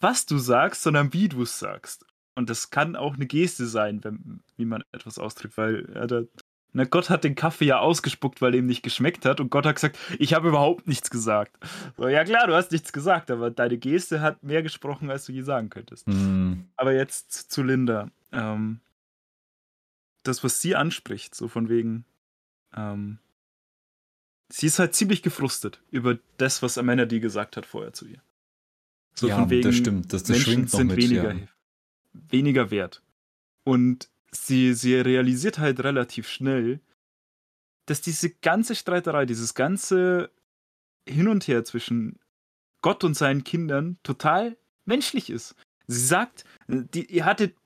was du sagst, sondern wie du es sagst. Und das kann auch eine Geste sein, wenn, wie man etwas ausdrückt, weil ja, der, na, Gott hat den Kaffee ja ausgespuckt, weil er ihm nicht geschmeckt hat und Gott hat gesagt, ich habe überhaupt nichts gesagt. So, ja klar, du hast nichts gesagt, aber deine Geste hat mehr gesprochen, als du je sagen könntest. Mhm. Aber jetzt zu Linda. Ähm, das, was sie anspricht, so von wegen, ähm, sie ist halt ziemlich gefrustet über das, was Amanda die gesagt hat vorher zu ihr. So ja, von wegen, das stimmt. Das, das Menschen sind mit, weniger, ja. Weniger wert. Und sie, sie realisiert halt relativ schnell, dass diese ganze Streiterei, dieses ganze Hin und Her zwischen Gott und seinen Kindern total menschlich ist. Sie sagt, die, ihr hattet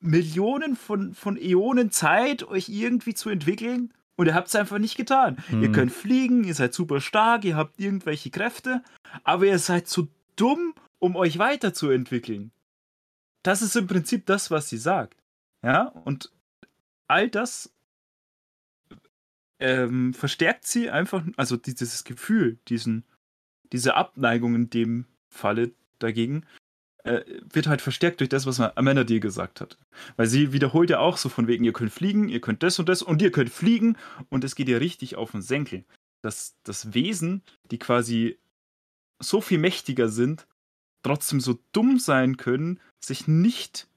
Millionen von, von Äonen Zeit, euch irgendwie zu entwickeln und ihr habt es einfach nicht getan. Hm. Ihr könnt fliegen, ihr seid super stark, ihr habt irgendwelche Kräfte, aber ihr seid zu dumm, um euch weiterzuentwickeln. Das ist im Prinzip das, was sie sagt. Ja, und all das ähm, verstärkt sie einfach, also dieses Gefühl, diesen, diese Abneigung in dem Falle dagegen, äh, wird halt verstärkt durch das, was Amanda dir gesagt hat. Weil sie wiederholt ja auch so von wegen, ihr könnt fliegen, ihr könnt das und das und ihr könnt fliegen und es geht ihr richtig auf den Senkel. Dass das Wesen, die quasi so viel mächtiger sind, trotzdem so dumm sein können, sich nicht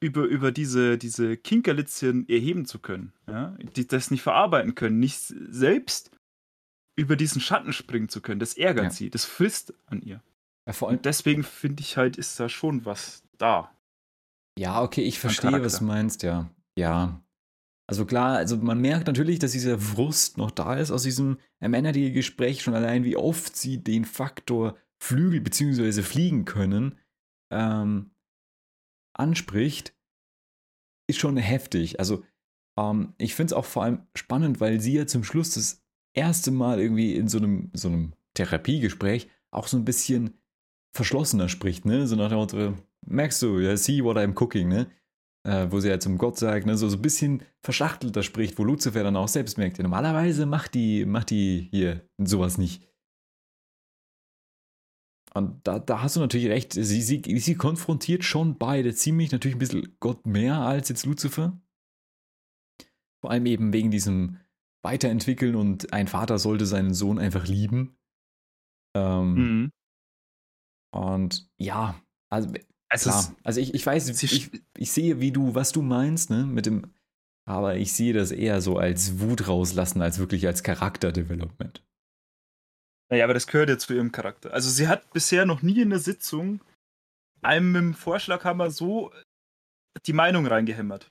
über, über diese, diese Kinkerlitzchen erheben zu können. Ja? Die das nicht verarbeiten können, nicht selbst über diesen Schatten springen zu können. Das ärgert ja. sie, das frisst an ihr. Ja, vor allem, Und deswegen finde ich halt, ist da schon was da. Ja, okay, ich verstehe, was du meinst, ja. Ja. Also klar, also man merkt natürlich, dass dieser Frust noch da ist aus diesem Männergespräch, schon allein, wie oft sie den Faktor Flügel bzw. fliegen können ähm, anspricht, ist schon heftig. Also ähm, ich finde es auch vor allem spannend, weil sie ja zum Schluss das erste Mal irgendwie in so einem, so einem Therapiegespräch auch so ein bisschen verschlossener spricht, ne? So nach dem Motto, merkst du, ja, see what I'm cooking, ne? Äh, wo sie ja zum Gott sagt, ne? So, so ein bisschen verschachtelter spricht, wo Lucifer dann auch selbst merkt, ja, normalerweise macht die, macht die hier sowas nicht. Und da, da hast du natürlich recht, sie, sie, sie konfrontiert schon beide ziemlich, natürlich ein bisschen Gott mehr als jetzt Lucifer. Vor allem eben wegen diesem Weiterentwickeln und ein Vater sollte seinen Sohn einfach lieben. Ähm, mhm. Und ja, also, also klar. Also ich, ich weiß, ich, ich sehe, wie du, was du meinst, ne, mit dem, aber ich sehe das eher so als Wut rauslassen, als wirklich als Charakterdevelopment. Naja, aber das gehört ja zu ihrem Charakter. Also sie hat bisher noch nie in der Sitzung einem mit dem Vorschlaghammer so die Meinung reingehämmert.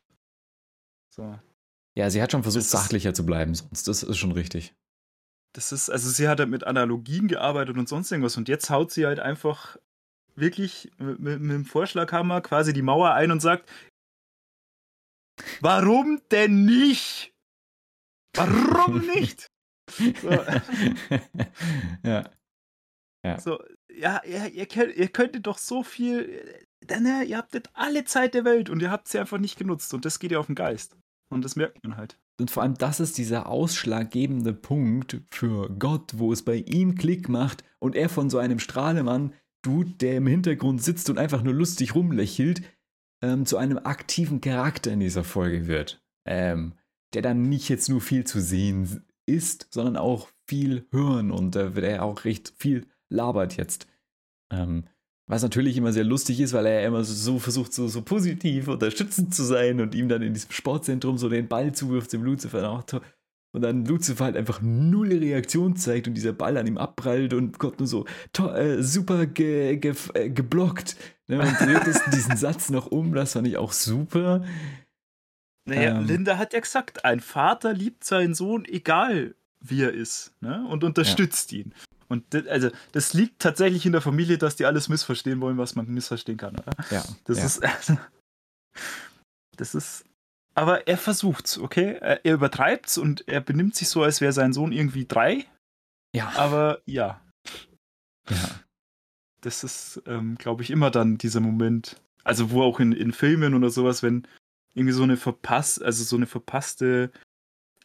So. Ja, sie hat schon versucht, das sachlicher ist, zu bleiben, sonst. Das ist schon richtig. Das ist, also sie hat halt mit Analogien gearbeitet und sonst irgendwas und jetzt haut sie halt einfach wirklich mit, mit, mit dem Vorschlaghammer quasi die Mauer ein und sagt, warum denn nicht? Warum nicht? So. ja. ja. So, ja, ihr, ihr, könnt, ihr könntet doch so viel. Denn äh, ihr habtet alle Zeit der Welt und ihr habt sie einfach nicht genutzt. Und das geht ja auf den Geist. Und das merkt man halt. Und vor allem, das ist dieser ausschlaggebende Punkt für Gott, wo es bei ihm Klick macht und er von so einem Strahlemann, Dude, der im Hintergrund sitzt und einfach nur lustig rumlächelt, ähm, zu einem aktiven Charakter in dieser Folge wird. Ähm, der dann nicht jetzt nur viel zu sehen ist, sondern auch viel hören und da wird er auch recht viel labert jetzt. Ähm, was natürlich immer sehr lustig ist, weil er immer so versucht, so, so positiv unterstützend zu sein und ihm dann in diesem Sportzentrum so den Ball zuwirft, dem Lucifer und dann Lucifer halt einfach null Reaktion zeigt und dieser Ball an ihm abprallt und Gott nur so äh, super ge, ge, äh, geblockt. Ne? Und dreht es diesen Satz noch um, das fand ich auch super. Naja, ähm, Linda hat ja gesagt, ein Vater liebt seinen Sohn, egal wie er ist, ne? und unterstützt ja. ihn. Und das, also, das liegt tatsächlich in der Familie, dass die alles missverstehen wollen, was man missverstehen kann, oder? Ja. Das ja. ist. Also, Das ist. Aber er versucht's, okay? Er übertreibt's und er benimmt sich so, als wäre sein Sohn irgendwie drei. Ja. Aber ja. Ja. Das ist, ähm, glaube ich, immer dann dieser Moment. Also, wo auch in, in Filmen oder sowas, wenn irgendwie so eine verpasst, also so eine verpasste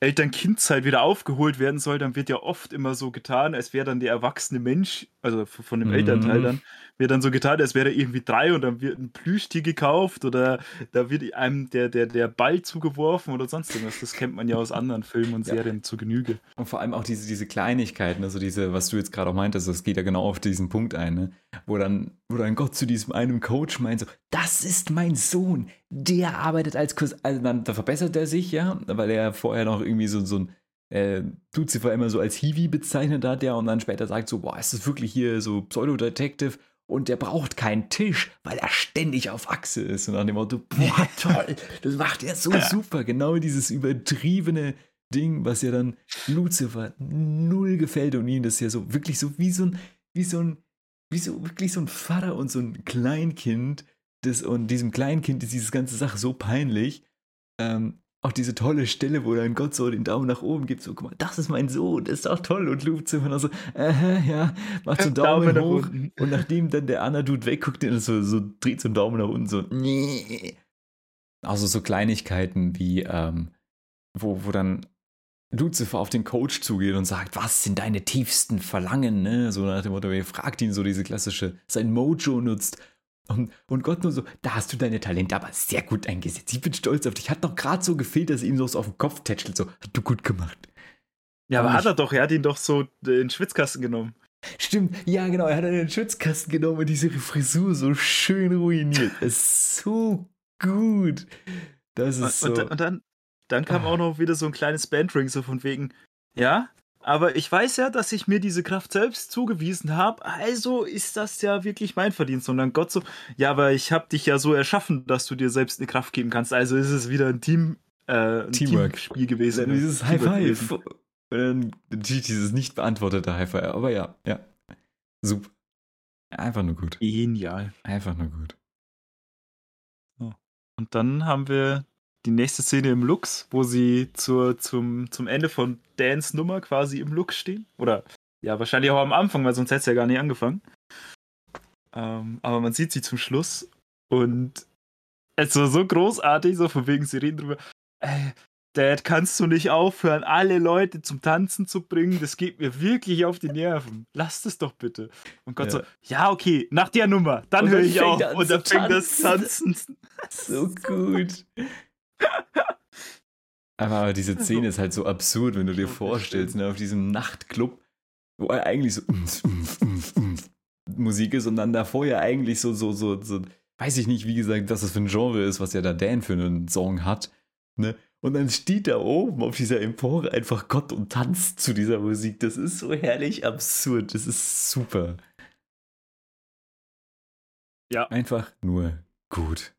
Eltern-Kind-Zeit wieder aufgeholt werden soll, dann wird ja oft immer so getan, als wäre dann der erwachsene Mensch, also von dem Mhm. Elternteil dann, wird dann so getan, als wäre er irgendwie drei und dann wird ein Plüschtier gekauft oder da wird einem der, der, der Ball zugeworfen oder sonst irgendwas. Das kennt man ja aus anderen Filmen und Ja. Serien zu Genüge. Und vor allem auch diese, diese Kleinigkeiten, also diese, was du jetzt gerade auch meintest, das geht ja genau auf diesen Punkt ein, ne? wo, dann, wo dann Gott zu diesem einen Coach meint, so, das ist mein Sohn, der arbeitet als Kurs, also dann da verbessert er sich, ja, weil er vorher noch irgendwie so, so ein äh, Lucifer immer so als Hiwi bezeichnet hat, ja, und dann später sagt so, boah, ist das wirklich hier so Pseudo-Detective und der braucht keinen Tisch, weil er ständig auf Achse ist. Und nach dem Motto, boah, toll, das macht er so super. Genau dieses übertriebene Ding, was ja dann Lucifer null gefällt und ihm das ja so wirklich so wie so ein, wie so ein, wie so wirklich so ein Vater und so ein Kleinkind. Das, und diesem Kleinkind ist diese ganze Sache so peinlich. Ähm, auch diese tolle Stelle, wo dann Gott so den Daumen nach oben gibt, so, guck mal, das ist mein Sohn, das ist doch toll. Und Lucifer dann so, äh, ja, macht so einen Daumen, Daumen nach hoch. unten. Und nachdem dann der andere Dude wegguckt, der so, so dreht so einen Daumen nach unten, so, nee. Also so Kleinigkeiten wie, ähm, wo, wo dann Lucifer auf den Coach zugeht und sagt, was sind deine tiefsten Verlangen, ne? So nach dem Motto, er fragt ihn so diese klassische, sein Mojo nutzt. Und, Gott nur so, da hast du deine Talente aber sehr gut eingesetzt. Ich bin stolz auf dich. Hat doch gerade so gefehlt, dass ihm so auf den Kopf tätschelt. So, hat du gut gemacht. Ja, aber Aber hat er doch, er hat ihn doch so in den Schwitzkasten genommen. Stimmt, ja genau, er hat einen Schützkasten genommen und diese Frisur so schön ruiniert. Das ist so gut. Das ist Und, so. und, und dann, dann kam Ah. auch noch wieder so ein kleines Bandring, so von wegen, ja, aber ich weiß ja, dass ich mir diese Kraft selbst zugewiesen habe, also ist das ja wirklich mein Verdienst. Und dann Gott so, ja, aber ich habe dich ja so erschaffen, dass du dir selbst eine Kraft geben kannst. Also ist es wieder ein Team, äh, ein Teamwork. Teamspiel gewesen. Dann dieses High Five. gewesen. Und dann natürlich dieses nicht beantwortete High Five. Aber ja, ja. Super. Einfach nur gut. Genial. Einfach nur gut. Und dann haben wir die nächste Szene im Lux, wo sie zur, zum, zum Ende von Dans Nummer quasi im Lux stehen. Oder ja, wahrscheinlich auch am Anfang, weil sonst hätte es ja gar nicht angefangen. Ähm, aber man sieht sie zum Schluss und es war so großartig, so von wegen, sie reden drüber. Ey, Dad, kannst du nicht aufhören, alle Leute zum Tanzen zu bringen? Das geht mir wirklich auf die Nerven. Lass das doch bitte. Und Gott Ja. so, ja, okay, nach der Nummer, dann höre ich auf. Und dann fängt das tanzen. Tanzen. So gut. Aber, diese Szene ist halt so absurd, wenn du dir vorstellst, ne, auf diesem Nachtclub, wo er eigentlich so umf, umf, umf, umf Musik ist und dann davor ja eigentlich so, so, so, so, weiß ich nicht, wie gesagt, was das für ein Genre ist, was ja da Dan für einen Song hat, ne? Und dann steht da oben auf dieser Empore einfach Gott und tanzt zu dieser Musik. Das ist so herrlich absurd. Das ist super. Ja. Einfach nur gut.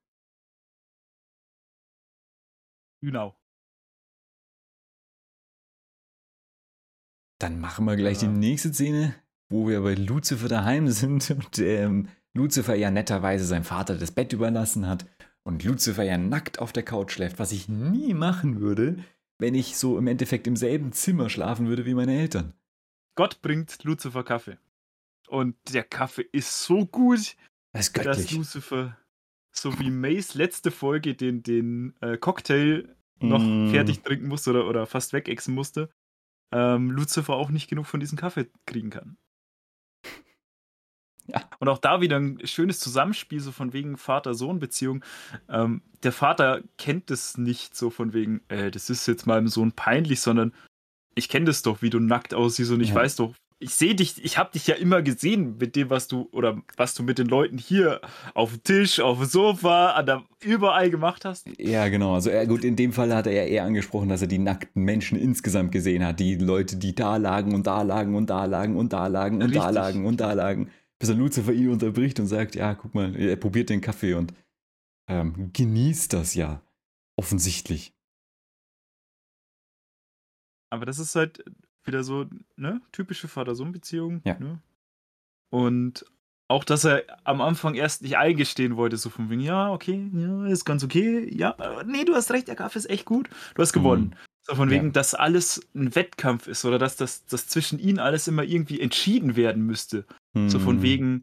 Genau. Dann machen wir gleich Ja. die nächste Szene, wo wir bei Lucifer daheim sind und ähm, Lucifer ja netterweise seinem Vater das Bett überlassen hat und Lucifer ja nackt auf der Couch schläft, was ich nie machen würde, wenn ich so im Endeffekt im selben Zimmer schlafen würde wie meine Eltern. Gott bringt Lucifer Kaffee. Und der Kaffee ist so gut, Das ist dass. Lucifer, so wie Mays letzte Folge, den, den äh, Cocktail noch Mm. fertig trinken musste oder, oder fast wegexen musste, ähm, Lucifer auch nicht genug von diesem Kaffee kriegen kann. Ja. Und auch da wieder ein schönes Zusammenspiel, so von wegen Vater-Sohn-Beziehung. Ähm, der Vater kennt es nicht so von wegen, äh, das ist jetzt meinem Sohn peinlich, sondern ich kenne das doch, wie du nackt aussiehst und ich Ja. weiß doch, ich sehe dich, ich habe dich ja immer gesehen mit dem, was du oder was du mit den Leuten hier auf dem Tisch, auf dem Sofa, an der, überall gemacht hast. Ja, genau. Also er, gut, in dem Fall hat er ja eher angesprochen, dass er die nackten Menschen insgesamt gesehen hat. Die Leute, die da lagen und da lagen und da lagen und da lagen und da Richtig. lagen und da lagen. Bis er Lucifer ihn unterbricht und sagt, ja, guck mal, er probiert den Kaffee und ähm, genießt das ja. Offensichtlich. Aber das ist halt wieder so, ne, typische Vater-Sohn-Beziehung. Ja. Ne? Und auch, dass er am Anfang erst nicht eingestehen wollte, so von wegen, ja, okay, ja, ist ganz okay, ja, nee, du hast recht, der Kampf ist echt gut, du hast gewonnen. Mhm. So von wegen, ja. dass alles ein Wettkampf ist oder dass das dass zwischen ihnen alles immer irgendwie entschieden werden müsste. Mhm. So von mhm. wegen,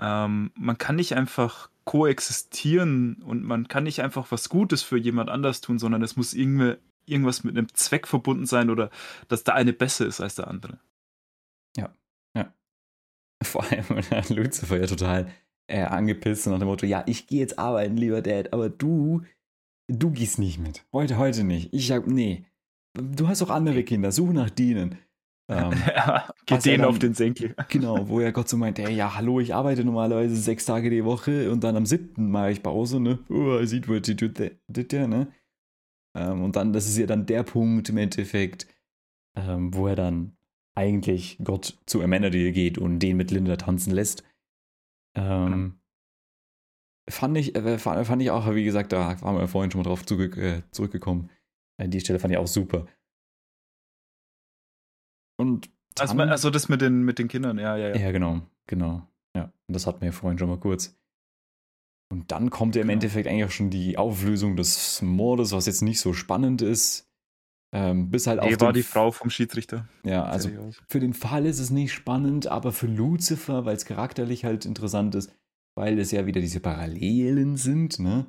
ähm, man kann nicht einfach koexistieren und man kann nicht einfach was Gutes für jemand anders tun, sondern es muss irgendwie, irgendwas mit einem Zweck verbunden sein oder dass der eine besser ist als der andere. Ja, ja. Vor allem Lucifer ja total äh, angepisst nach dem Motto, ja, ich gehe jetzt arbeiten, lieber Dad, aber du, du gehst nicht mit. Heute, heute nicht. Ich sag, nee. Du hast auch andere Kinder, such nach denen. Ähm, ja, geht denen auf den Senkel. Genau, wo er Gott so meint, hey, ja, hallo, ich arbeite normalerweise sechs Tage die Woche und dann am siebten mache ich Pause, ne? Oh, I see what you did there, ne? Ähm, und dann, das ist ja dann der Punkt im Endeffekt, ähm, wo er dann eigentlich Gott zu Amenadiel geht und den mit Linda tanzen lässt. Ähm, fand, ich, äh, fand, ich auch, wie gesagt, da waren wir vorhin schon mal drauf zurück, äh, zurückgekommen. An äh, die Stelle fand ich auch super. Und also, also, das mit den, mit den Kindern, ja, ja, ja. Ja, genau, genau. Ja, und das hatten wir vorhin schon mal kurz. Und dann kommt ja im genau. Endeffekt eigentlich auch schon die Auflösung des Mordes, was jetzt nicht so spannend ist. Ähm, bis halt nee, auf war die Frau vom Schiedsrichter. Ja, also für den Fall ist es nicht spannend, aber für Lucifer, weil es charakterlich halt interessant ist, weil es ja wieder diese Parallelen sind, ne?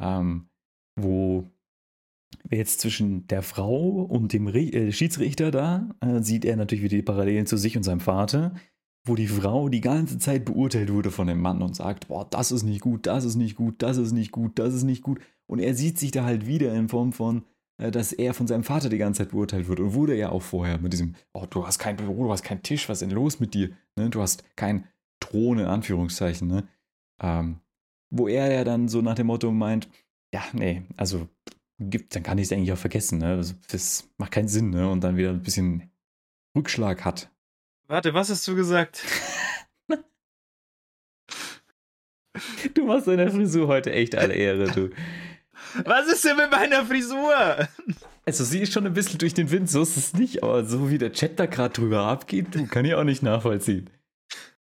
Ähm, wo jetzt zwischen der Frau und dem Re äh, Schiedsrichter da äh, sieht er natürlich wieder die Parallelen zu sich und seinem Vater, wo die Frau die ganze Zeit beurteilt wurde von dem Mann und sagt, boah, das ist nicht gut, das ist nicht gut, das ist nicht gut, das ist nicht gut. Und er sieht sich da halt wieder in Form von, äh, dass er von seinem Vater die ganze Zeit beurteilt wird und wurde ja auch vorher mit diesem, oh, du hast kein Büro, du hast keinen Tisch, was ist denn los mit dir? Ne? Du hast kein Thron in Anführungszeichen, ne? Ähm, wo er ja dann so nach dem Motto meint, ja, nee, also gibt, dann kann ich es eigentlich auch vergessen, ne? Das, das macht keinen Sinn, ne? Und dann wieder ein bisschen Rückschlag hat. Warte, was hast du gesagt? du machst deine Frisur heute echt alle Ehre, du. Was ist denn mit meiner Frisur? Also sie ist schon ein bisschen durch den Wind, so ist es nicht, aber so wie der Chat da gerade drüber abgeht, du, kann ich auch nicht nachvollziehen.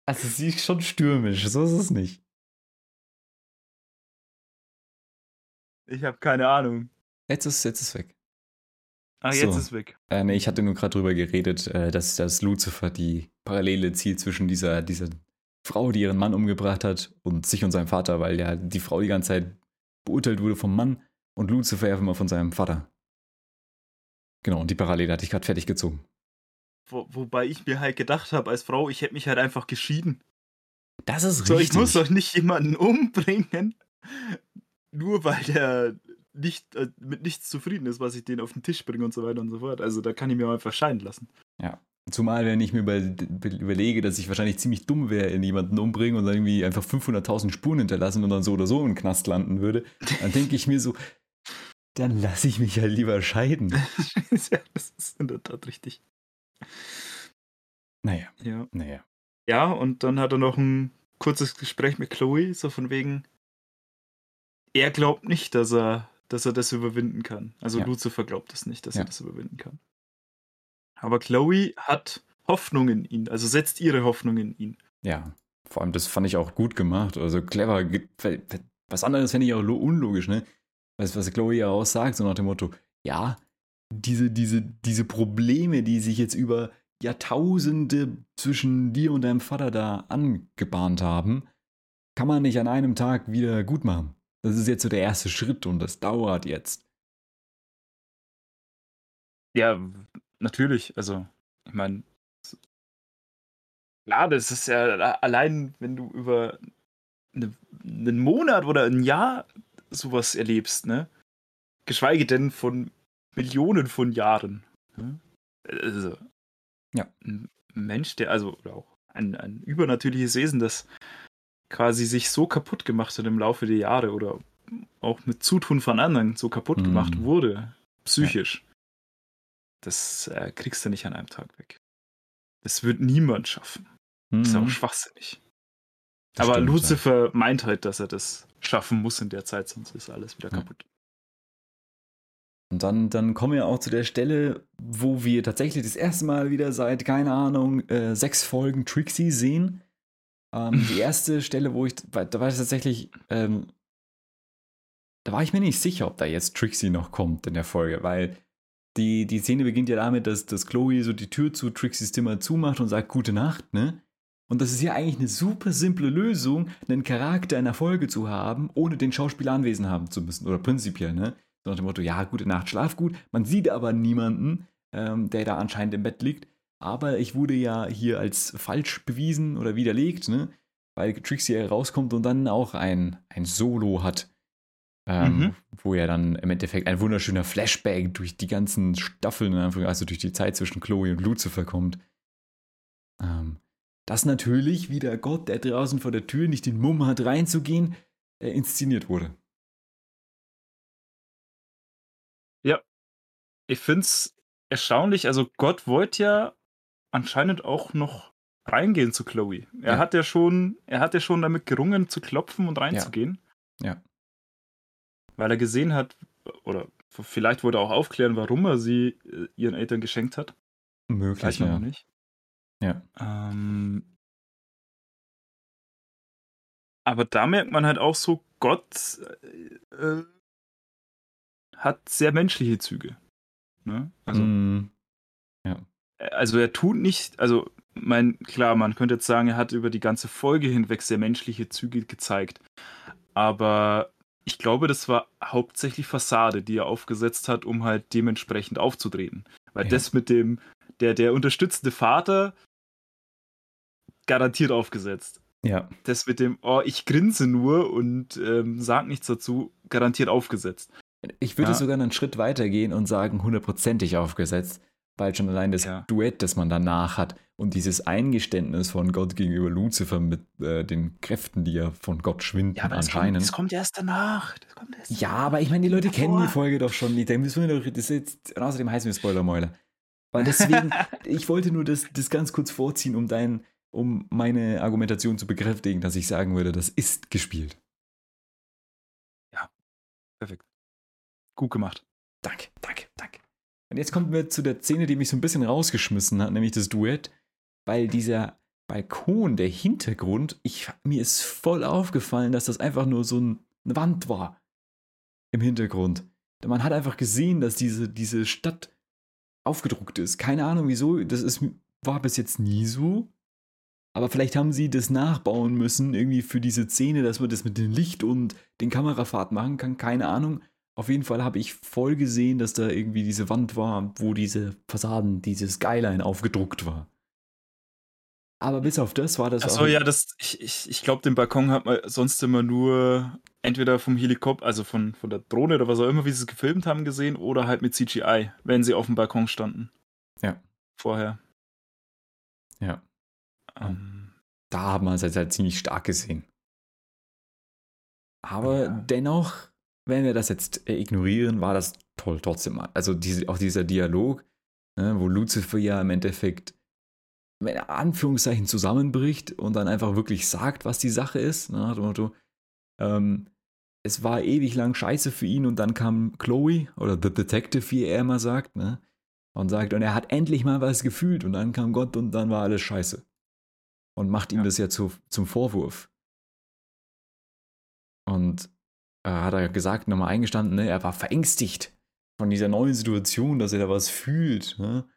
Also sie ist schon stürmisch, so ist es nicht. Ich habe keine Ahnung. Jetzt ist jetzt ist weg. Ah, jetzt so. ist weg. Äh, nee, ich hatte nur gerade drüber geredet, äh, dass, dass Lucifer die Parallele zieht zwischen dieser, dieser Frau, die ihren Mann umgebracht hat, und sich und seinem Vater, weil ja die Frau die ganze Zeit beurteilt wurde vom Mann und Lucifer einfach mal von seinem Vater. Genau, und die Parallele hatte ich gerade fertig gezogen. Wo, wobei ich mir halt gedacht habe, als Frau, ich hätte mich halt einfach geschieden. Das ist so, richtig. So, ich muss doch nicht jemanden umbringen, nur weil der nicht, äh, mit nichts zufrieden ist, was ich denen auf den Tisch bringe und so weiter und so fort. Also da kann ich mir einfach scheiden lassen. Ja. Zumal, wenn ich mir über, überlege, dass ich wahrscheinlich ziemlich dumm wäre, in jemanden umbringen und dann irgendwie einfach 500.000 Spuren hinterlassen und dann so oder so im Knast landen würde, dann denke ich mir so, dann lasse ich mich halt lieber scheiden. ja, das ist in der Tat richtig. Naja. Ja. Naja. Ja, und dann hat er noch ein kurzes Gespräch mit Chloe, so von wegen, er glaubt nicht, dass er, dass er das überwinden kann. Also ja. Lucifer glaubt es nicht, dass ja. er das überwinden kann. Aber Chloe hat Hoffnung in ihn, also setzt ihre Hoffnung in ihn. Ja, vor allem das fand ich auch gut gemacht, also clever. Was anderes fände ich auch unlogisch, ne? Was, was Chloe ja auch sagt, so nach dem Motto, ja, diese, diese, diese Probleme, die sich jetzt über Jahrtausende zwischen dir und deinem Vater da angebahnt haben, kann man nicht an einem Tag wieder gut machen. Das ist jetzt so der erste Schritt und das dauert jetzt. Ja, natürlich. Also, ich meine, klar, das ist ja allein, wenn du über eine, einen Monat oder ein Jahr sowas erlebst, ne? Geschweige denn von Millionen von Jahren. Ne? Also, ja. Ein Mensch, der, also, oder auch ein, ein übernatürliches Wesen, das quasi sich so kaputt gemacht hat im Laufe der Jahre oder auch mit Zutun von anderen so kaputt gemacht mhm. wurde, psychisch. Ja. Das äh, kriegst du nicht an einem Tag weg. Das wird niemand schaffen. Mhm. Das ist auch mhm. schwachsinnig. Das Aber stimmt, Lucifer ja. meint halt, dass er das schaffen muss in der Zeit, sonst ist alles wieder ja. kaputt. Und dann, dann kommen wir auch zu der Stelle, wo wir tatsächlich das erste Mal wieder seit, keine Ahnung, äh, sechs Folgen Trixie sehen Ähm, die erste Stelle, wo ich, da war es tatsächlich, ähm, da war ich mir nicht sicher, ob da jetzt Trixie noch kommt in der Folge, weil die, die Szene beginnt ja damit, dass, dass Chloe so die Tür zu Trixies Zimmer zumacht und sagt Gute Nacht, ne? Und das ist ja eigentlich eine super simple Lösung, einen Charakter in der Folge zu haben, ohne den Schauspieler anwesend haben zu müssen. Oder prinzipiell, ne? So nach dem Motto, ja, gute Nacht, schlaf gut. Man sieht aber niemanden, ähm, der da anscheinend im Bett liegt. Aber ich wurde ja hier als falsch bewiesen oder widerlegt, ne? Weil Trixie herauskommt und dann auch ein, ein Solo hat. Ähm, mhm. Wo ja dann im Endeffekt ein wunderschöner Flashback durch die ganzen Staffeln, also durch die Zeit zwischen Chloe und Lucifer kommt. Ähm, dass natürlich wieder Gott, der draußen vor der Tür nicht den Mumm hat reinzugehen, äh, inszeniert wurde. Ja, ich finde es erstaunlich. Also Gott wollte ja anscheinend auch noch reingehen zu Chloe. Er ja. hat ja schon, er hat ja schon damit gerungen zu klopfen und reinzugehen. Ja. ja. Weil er gesehen hat, oder vielleicht wollte er auch aufklären, warum er sie äh, ihren Eltern geschenkt hat. Möglich, Weiß man ja. noch nicht. Ja. Ähm, aber da merkt man halt auch so, Gott äh, äh hat sehr menschliche Züge. Ne? Also, mm. Also er tut nicht, also mein, klar, man könnte jetzt sagen, er hat über die ganze Folge hinweg sehr menschliche Züge gezeigt. Aber ich glaube, das war hauptsächlich Fassade, die er aufgesetzt hat, um halt dementsprechend aufzutreten. Weil ja. das mit dem, der, der unterstützende Vater, garantiert aufgesetzt. Ja. Das mit dem, oh, ich grinse nur und ähm, sag nichts dazu, garantiert aufgesetzt. Ich würde ja. sogar einen Schritt weiter gehen und sagen, hundertprozentig aufgesetzt, weil schon allein das ja. Duett, das man danach hat und dieses Eingeständnis von Gott gegenüber Lucifer mit äh, den Kräften, die ja von Gott schwinden, ja, aber das anscheinend. Kommt, das kommt erst danach. Kommt erst ja, aber ich meine, die Leute davor. kennen die Folge doch schon nicht. Da müssen wir doch, das jetzt, außerdem heißen wir Spoilermäuler. Weil deswegen, ich wollte nur das, das ganz kurz vorziehen, um dein, um meine Argumentation zu bekräftigen, dass ich sagen würde, das ist gespielt. Ja, perfekt. Gut gemacht. Danke, danke, danke. Und jetzt kommen wir zu der Szene, die mich so ein bisschen rausgeschmissen hat, nämlich das Duett, weil dieser Balkon, der Hintergrund, ich, mir ist voll aufgefallen, dass das einfach nur so ein, eine Wand war im Hintergrund. Man hat einfach gesehen, dass diese, diese Stadt aufgedruckt ist. Keine Ahnung wieso, das ist, war bis jetzt nie so. Aber vielleicht haben sie das nachbauen müssen, irgendwie für diese Szene, dass man das mit dem Licht und den Kamerafahrt machen kann. Keine Ahnung. Auf jeden Fall habe ich voll gesehen, dass da irgendwie diese Wand war, wo diese Fassaden, dieses Skyline aufgedruckt war. Aber bis auf das war das Achso, ja, das, ich, ich, ich glaube, den Balkon hat man sonst immer nur entweder vom Helikopter, also von, von der Drohne oder was auch immer, wie sie es gefilmt haben, gesehen, oder halt mit CGI, wenn sie auf dem Balkon standen. Ja. Vorher. Ja. Ähm, da haben wir es jetzt halt ziemlich stark gesehen. Aber ja. dennoch, wenn wir das jetzt äh, ignorieren, war das toll trotzdem. Also diese, auch dieser Dialog, ne, wo Lucifer ja im Endeffekt in Anführungszeichen zusammenbricht und dann einfach wirklich sagt, was die Sache ist. Ne, nach dem Motto, ähm, es war ewig lang scheiße für ihn und dann kam Chloe oder The Detective, wie er immer sagt, ne? Und sagt, und er hat endlich mal was gefühlt und dann kam Gott und dann war alles scheiße und macht ihm ja. das ja zu, zum Vorwurf. Und äh, hat er gesagt, nochmal eingestanden, ne, er war verängstigt von dieser neuen Situation, dass er da was fühlt, ne?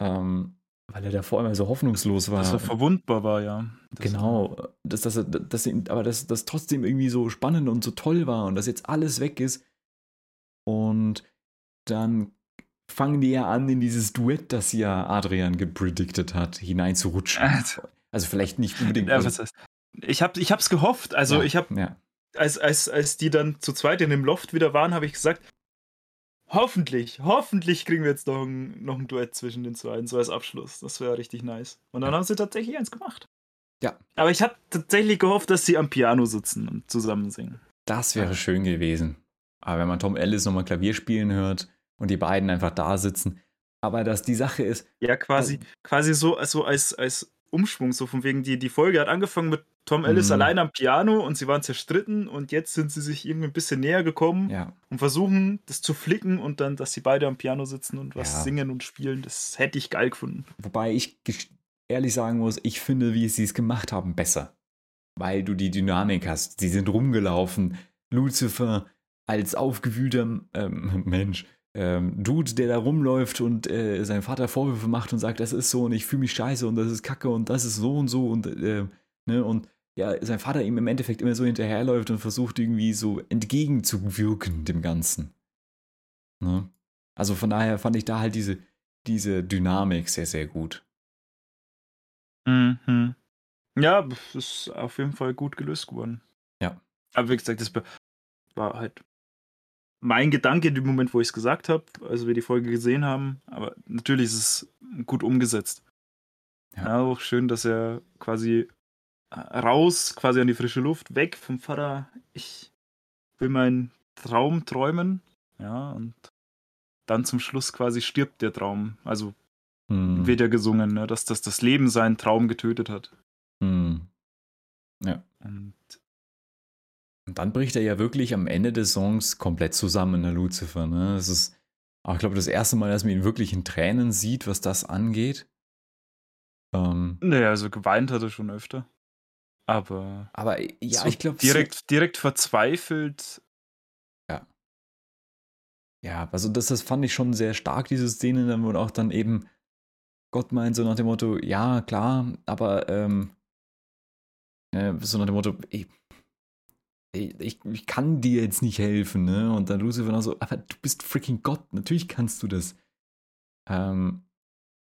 ähm, weil er da vor allem so hoffnungslos war. Dass er verwundbar war, ja. Das genau, dass, dass, dass, aber dass das trotzdem irgendwie so spannend und so toll war und dass jetzt alles weg ist. Und dann fangen die ja an, in dieses Duett, das ja Adrian gepredicted hat, hineinzurutschen. Also, also vielleicht nicht unbedingt. Ja, heißt, ich habe hab's gehofft. Also ja, ich habe, ja. Als, als, als die dann zu zweit in dem Loft wieder waren, habe ich gesagt, hoffentlich, hoffentlich kriegen wir jetzt noch ein, noch ein Duett zwischen den zwei, so als Abschluss. Das wäre richtig nice. Und dann ja. haben sie tatsächlich eins gemacht. Ja. Aber ich habe tatsächlich gehofft, dass sie am Piano sitzen und zusammen singen. Das wäre schön gewesen. Aber wenn man Tom Ellis nochmal Klavier spielen hört und die beiden einfach da sitzen. Aber dass die Sache ist. Ja, quasi, also, quasi so also als, als Umschwung, so von wegen, die, die Folge hat angefangen mit Tom Ellis mhm. allein am Piano und sie waren zerstritten und jetzt sind sie sich irgendwie ein bisschen näher gekommen ja. und versuchen, das zu flicken und dann, dass sie beide am Piano sitzen und was ja. singen und spielen, das hätte ich geil gefunden. Wobei ich ehrlich sagen muss, ich finde, wie sie es gemacht haben, besser. weil du die Dynamik hast. Sie sind rumgelaufen. Lucifer als aufgewühlter ähm, Mensch, ähm, Dude, der da rumläuft und äh, seinem Vater Vorwürfe macht und sagt, das ist so und ich fühle mich scheiße und das ist kacke und das ist so und so und, äh, ne, und ja, sein Vater ihm im Endeffekt immer so hinterherläuft und versucht irgendwie so entgegenzuwirken dem Ganzen. Ne? Also von daher fand ich da halt diese, diese Dynamik sehr, sehr gut. Mhm. Ja, das ist auf jeden Fall gut gelöst geworden. Ja. Aber wie gesagt, das war halt mein Gedanke in dem Moment, wo ich es gesagt habe, als wir die Folge gesehen haben. Aber natürlich ist es gut umgesetzt. Ja. ja. auch schön, dass er quasi raus, quasi an die frische Luft, weg vom Vater. Ich will meinen Traum träumen. Ja, und dann zum Schluss quasi stirbt der Traum. Also hm. wird ja gesungen, ne, dass, dass das Leben seinen Traum getötet hat. Hm. Ja. Und, und dann bricht er ja wirklich am Ende des Songs komplett zusammen, der Lucifer. Ne? Das ist, auch, ich glaube, das erste Mal, dass man ihn wirklich in Tränen sieht, was das angeht. Ähm, naja, also geweint hat er schon öfter. Aber. Aber ja, so ich glaube. Direkt, so direkt verzweifelt ja, also das, das fand ich schon sehr stark, diese Szene, wo auch dann eben Gott meint, so nach dem Motto, ja, klar, aber ähm, äh, so nach dem Motto, ich, ich, ich, kann dir jetzt nicht helfen, ne? Und dann Lucifer noch so, aber du bist freaking Gott, natürlich kannst du das. Ähm,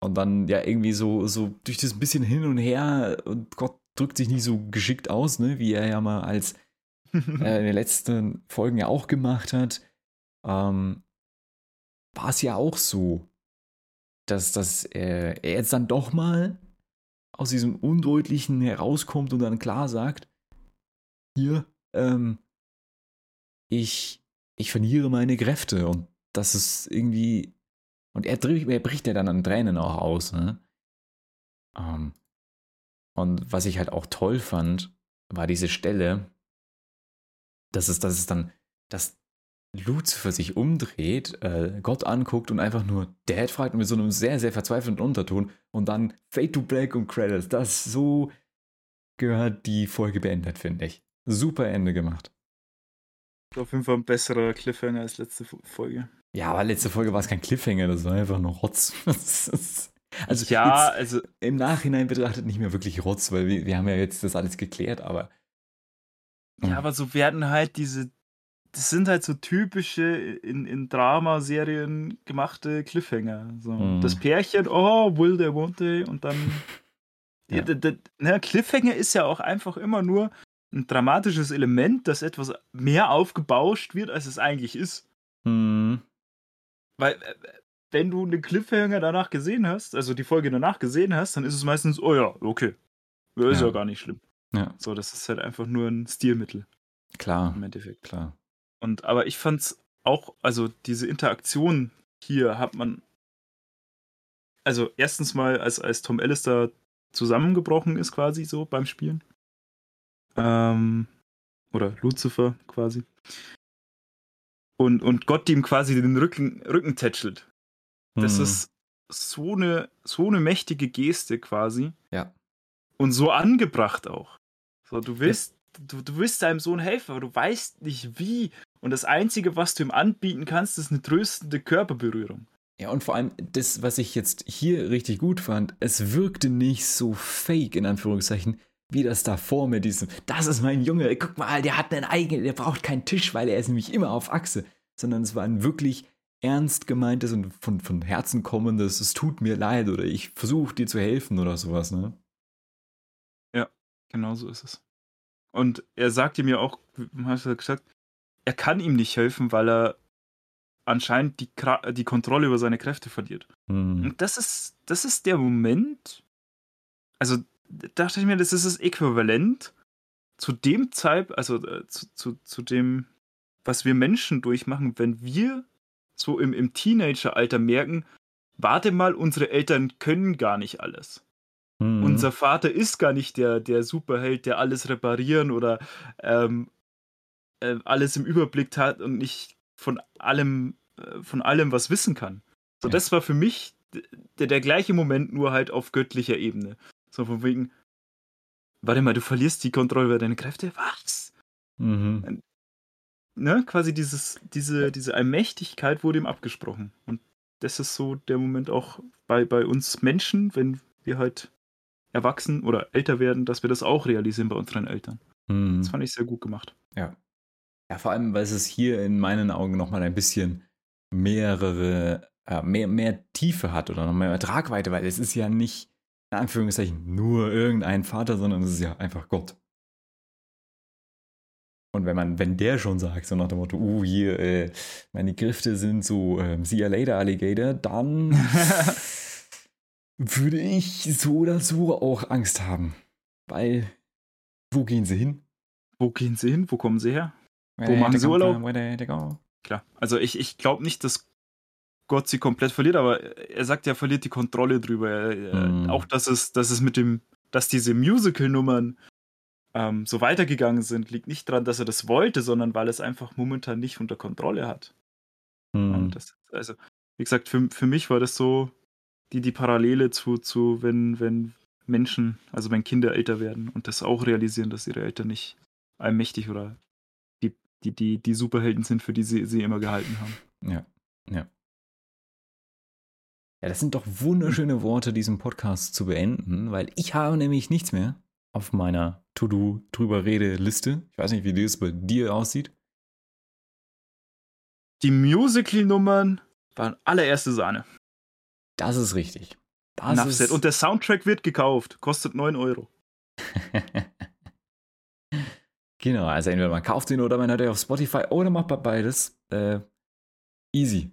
und dann ja irgendwie so, so durch das bisschen hin und her und Gott drückt sich nicht so geschickt aus, ne? Wie er ja mal als äh, in den letzten Folgen ja auch gemacht hat ähm, war es ja auch so, dass, dass äh, er jetzt dann doch mal aus diesem Undeutlichen herauskommt und dann klar sagt, hier, ähm, ich, ich verliere meine Kräfte und das ist irgendwie, und er, er bricht ja dann an Tränen auch aus, ne? Ähm, und was ich halt auch toll fand, war diese Stelle, dass es, dass es dann, dass Lucifer sich umdreht, äh, Gott anguckt und einfach nur Dad fragt mit so einem sehr, sehr verzweifelten Unterton und dann Fade to Black und Credits. Das so gehört die Folge beendet, finde ich. Super Ende gemacht. Auf jeden Fall ein besserer Cliffhanger als letzte Folge. Ja, aber letzte Folge war es kein Cliffhanger, das war einfach nur Rotz. also ja, also im Nachhinein betrachtet nicht mehr wirklich Rotz, weil wir, wir haben ja jetzt das alles geklärt, aber. Ja, aber so werden halt diese das sind halt so typische in, in Dramaserien gemachte Cliffhanger. So. Mhm. Das Pärchen, oh, will they, won't they? Und dann. ja. der, der, der, Cliffhanger ist ja auch einfach immer nur ein dramatisches Element, dass etwas mehr aufgebauscht wird, als es eigentlich ist. Mhm. Weil, äh, wenn du einen Cliffhanger danach gesehen hast, also die Folge danach gesehen hast, dann ist es meistens, oh ja, okay. Ist ja, ja gar nicht schlimm. Ja. So, das ist halt einfach nur ein Stilmittel. Klar. Im Endeffekt. Klar. Und aber ich fand's auch, also diese Interaktion hier hat man. Also erstens mal, als, als Tom da zusammengebrochen ist, quasi so beim Spielen. Ähm, oder Lucifer quasi. Und, und Gott ihm quasi den Rücken, Rücken tätschelt. Das hm. ist so eine, so eine mächtige Geste quasi. Ja. Und so angebracht auch. So, du willst, du, du willst deinem Sohn helfen, aber du weißt nicht wie. Und das Einzige, was du ihm anbieten kannst, ist eine tröstende Körperberührung. Ja, und vor allem das, was ich jetzt hier richtig gut fand, es wirkte nicht so fake, in Anführungszeichen, wie das da vor mir, diesem, das ist mein Junge, guck mal, der hat einen eigenen, der braucht keinen Tisch, weil er ist nämlich immer auf Achse. Sondern es war ein wirklich ernst gemeintes und von, von Herzen kommendes, es tut mir leid oder ich versuche dir zu helfen oder sowas, ne? Ja, genau so ist es. Und er sagte mir auch, hast du gesagt, er kann ihm nicht helfen, weil er anscheinend die, die Kontrolle über seine Kräfte verliert. Mhm. Und das ist, das ist der Moment, also dachte ich mir, das ist das Äquivalent zu dem Zeit, also äh, zu, zu, zu dem, was wir Menschen durchmachen, wenn wir so im, im Teenageralter merken, warte mal, unsere Eltern können gar nicht alles. Mhm. Unser Vater ist gar nicht der, der Superheld, der alles reparieren oder ähm, äh, alles im Überblick hat und nicht von allem, äh, von allem was wissen kann. So, ja. das war für mich der, der gleiche Moment, nur halt auf göttlicher Ebene. So von wegen, warte mal, du verlierst die Kontrolle über deine Kräfte? Was? Mhm. Ne, quasi dieses, diese, diese Allmächtigkeit wurde ihm abgesprochen. Und das ist so der Moment auch bei, bei uns Menschen, wenn wir halt erwachsen oder älter werden, dass wir das auch realisieren bei unseren Eltern. Mhm. Das fand ich sehr gut gemacht. Ja. Ja, vor allem, weil es hier in meinen Augen nochmal ein bisschen mehrere, äh, mehr, mehr Tiefe hat oder noch mehr Tragweite, weil es ist ja nicht, in Anführungszeichen, nur irgendein Vater, sondern es ist ja einfach Gott. Und wenn man, wenn der schon sagt, so nach dem Motto, uh, hier, äh, meine Kräfte sind so, äh, see you later, Alligator, dann würde ich so oder so auch Angst haben. Weil, wo gehen sie hin? Wo gehen sie hin? Wo kommen sie her? Wo machen sie Urlaub? Where? Klar. Also ich, ich glaube nicht, dass Gott sie komplett verliert, aber er sagt, er verliert die Kontrolle drüber. Er, Mhm. Auch dass es, dass es mit dem, dass diese Musical-Nummern ähm, so weitergegangen sind, liegt nicht daran, dass er das wollte, sondern weil er es einfach momentan nicht unter Kontrolle hat. Hm. Und das, also, wie gesagt, für, für mich war das so die, die Parallele zu, zu wenn, wenn Menschen, also wenn Kinder älter werden und das auch realisieren, dass ihre Eltern nicht allmächtig oder die, die, die, die Superhelden sind, für die sie, sie immer gehalten haben. Ja, ja. Ja, das sind doch wunderschöne Worte, diesen Podcast zu beenden, weil ich habe nämlich nichts mehr auf meiner To-Do drüber rede Liste. Ich weiß nicht, wie das bei dir aussieht. Die Musical-Nummern waren allererste Sahne. Das ist richtig. Das ist. Und der Soundtrack wird gekauft, kostet 9 Euro. genau, also entweder man kauft ihn oder man hört ihn auf Spotify oder macht bei beides. Äh, easy.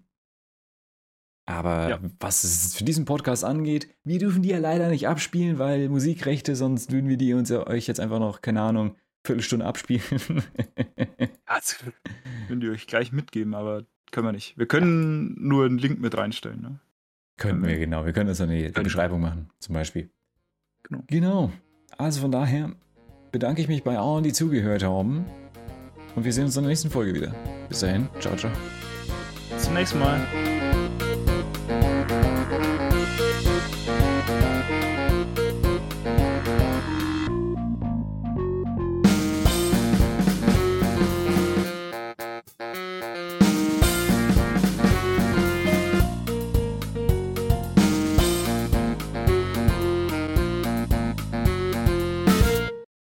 Aber Ja. was es für diesen Podcast angeht, wir dürfen die ja leider nicht abspielen, weil Musikrechte, sonst würden wir die uns ja euch jetzt einfach noch, keine Ahnung, Viertelstunde abspielen. Also, können die euch gleich mitgeben, aber können wir nicht. Wir können nur einen Link mit reinstellen. Ne? Könnten wir, genau. Wir können das in die. Beschreibung machen, zum Beispiel. Genau. Genau. Also von daher bedanke ich mich bei allen, die zugehört haben. Und wir sehen uns in der nächsten Folge wieder. Bis dahin. Ciao, ciao. Bis zum nächsten Mal.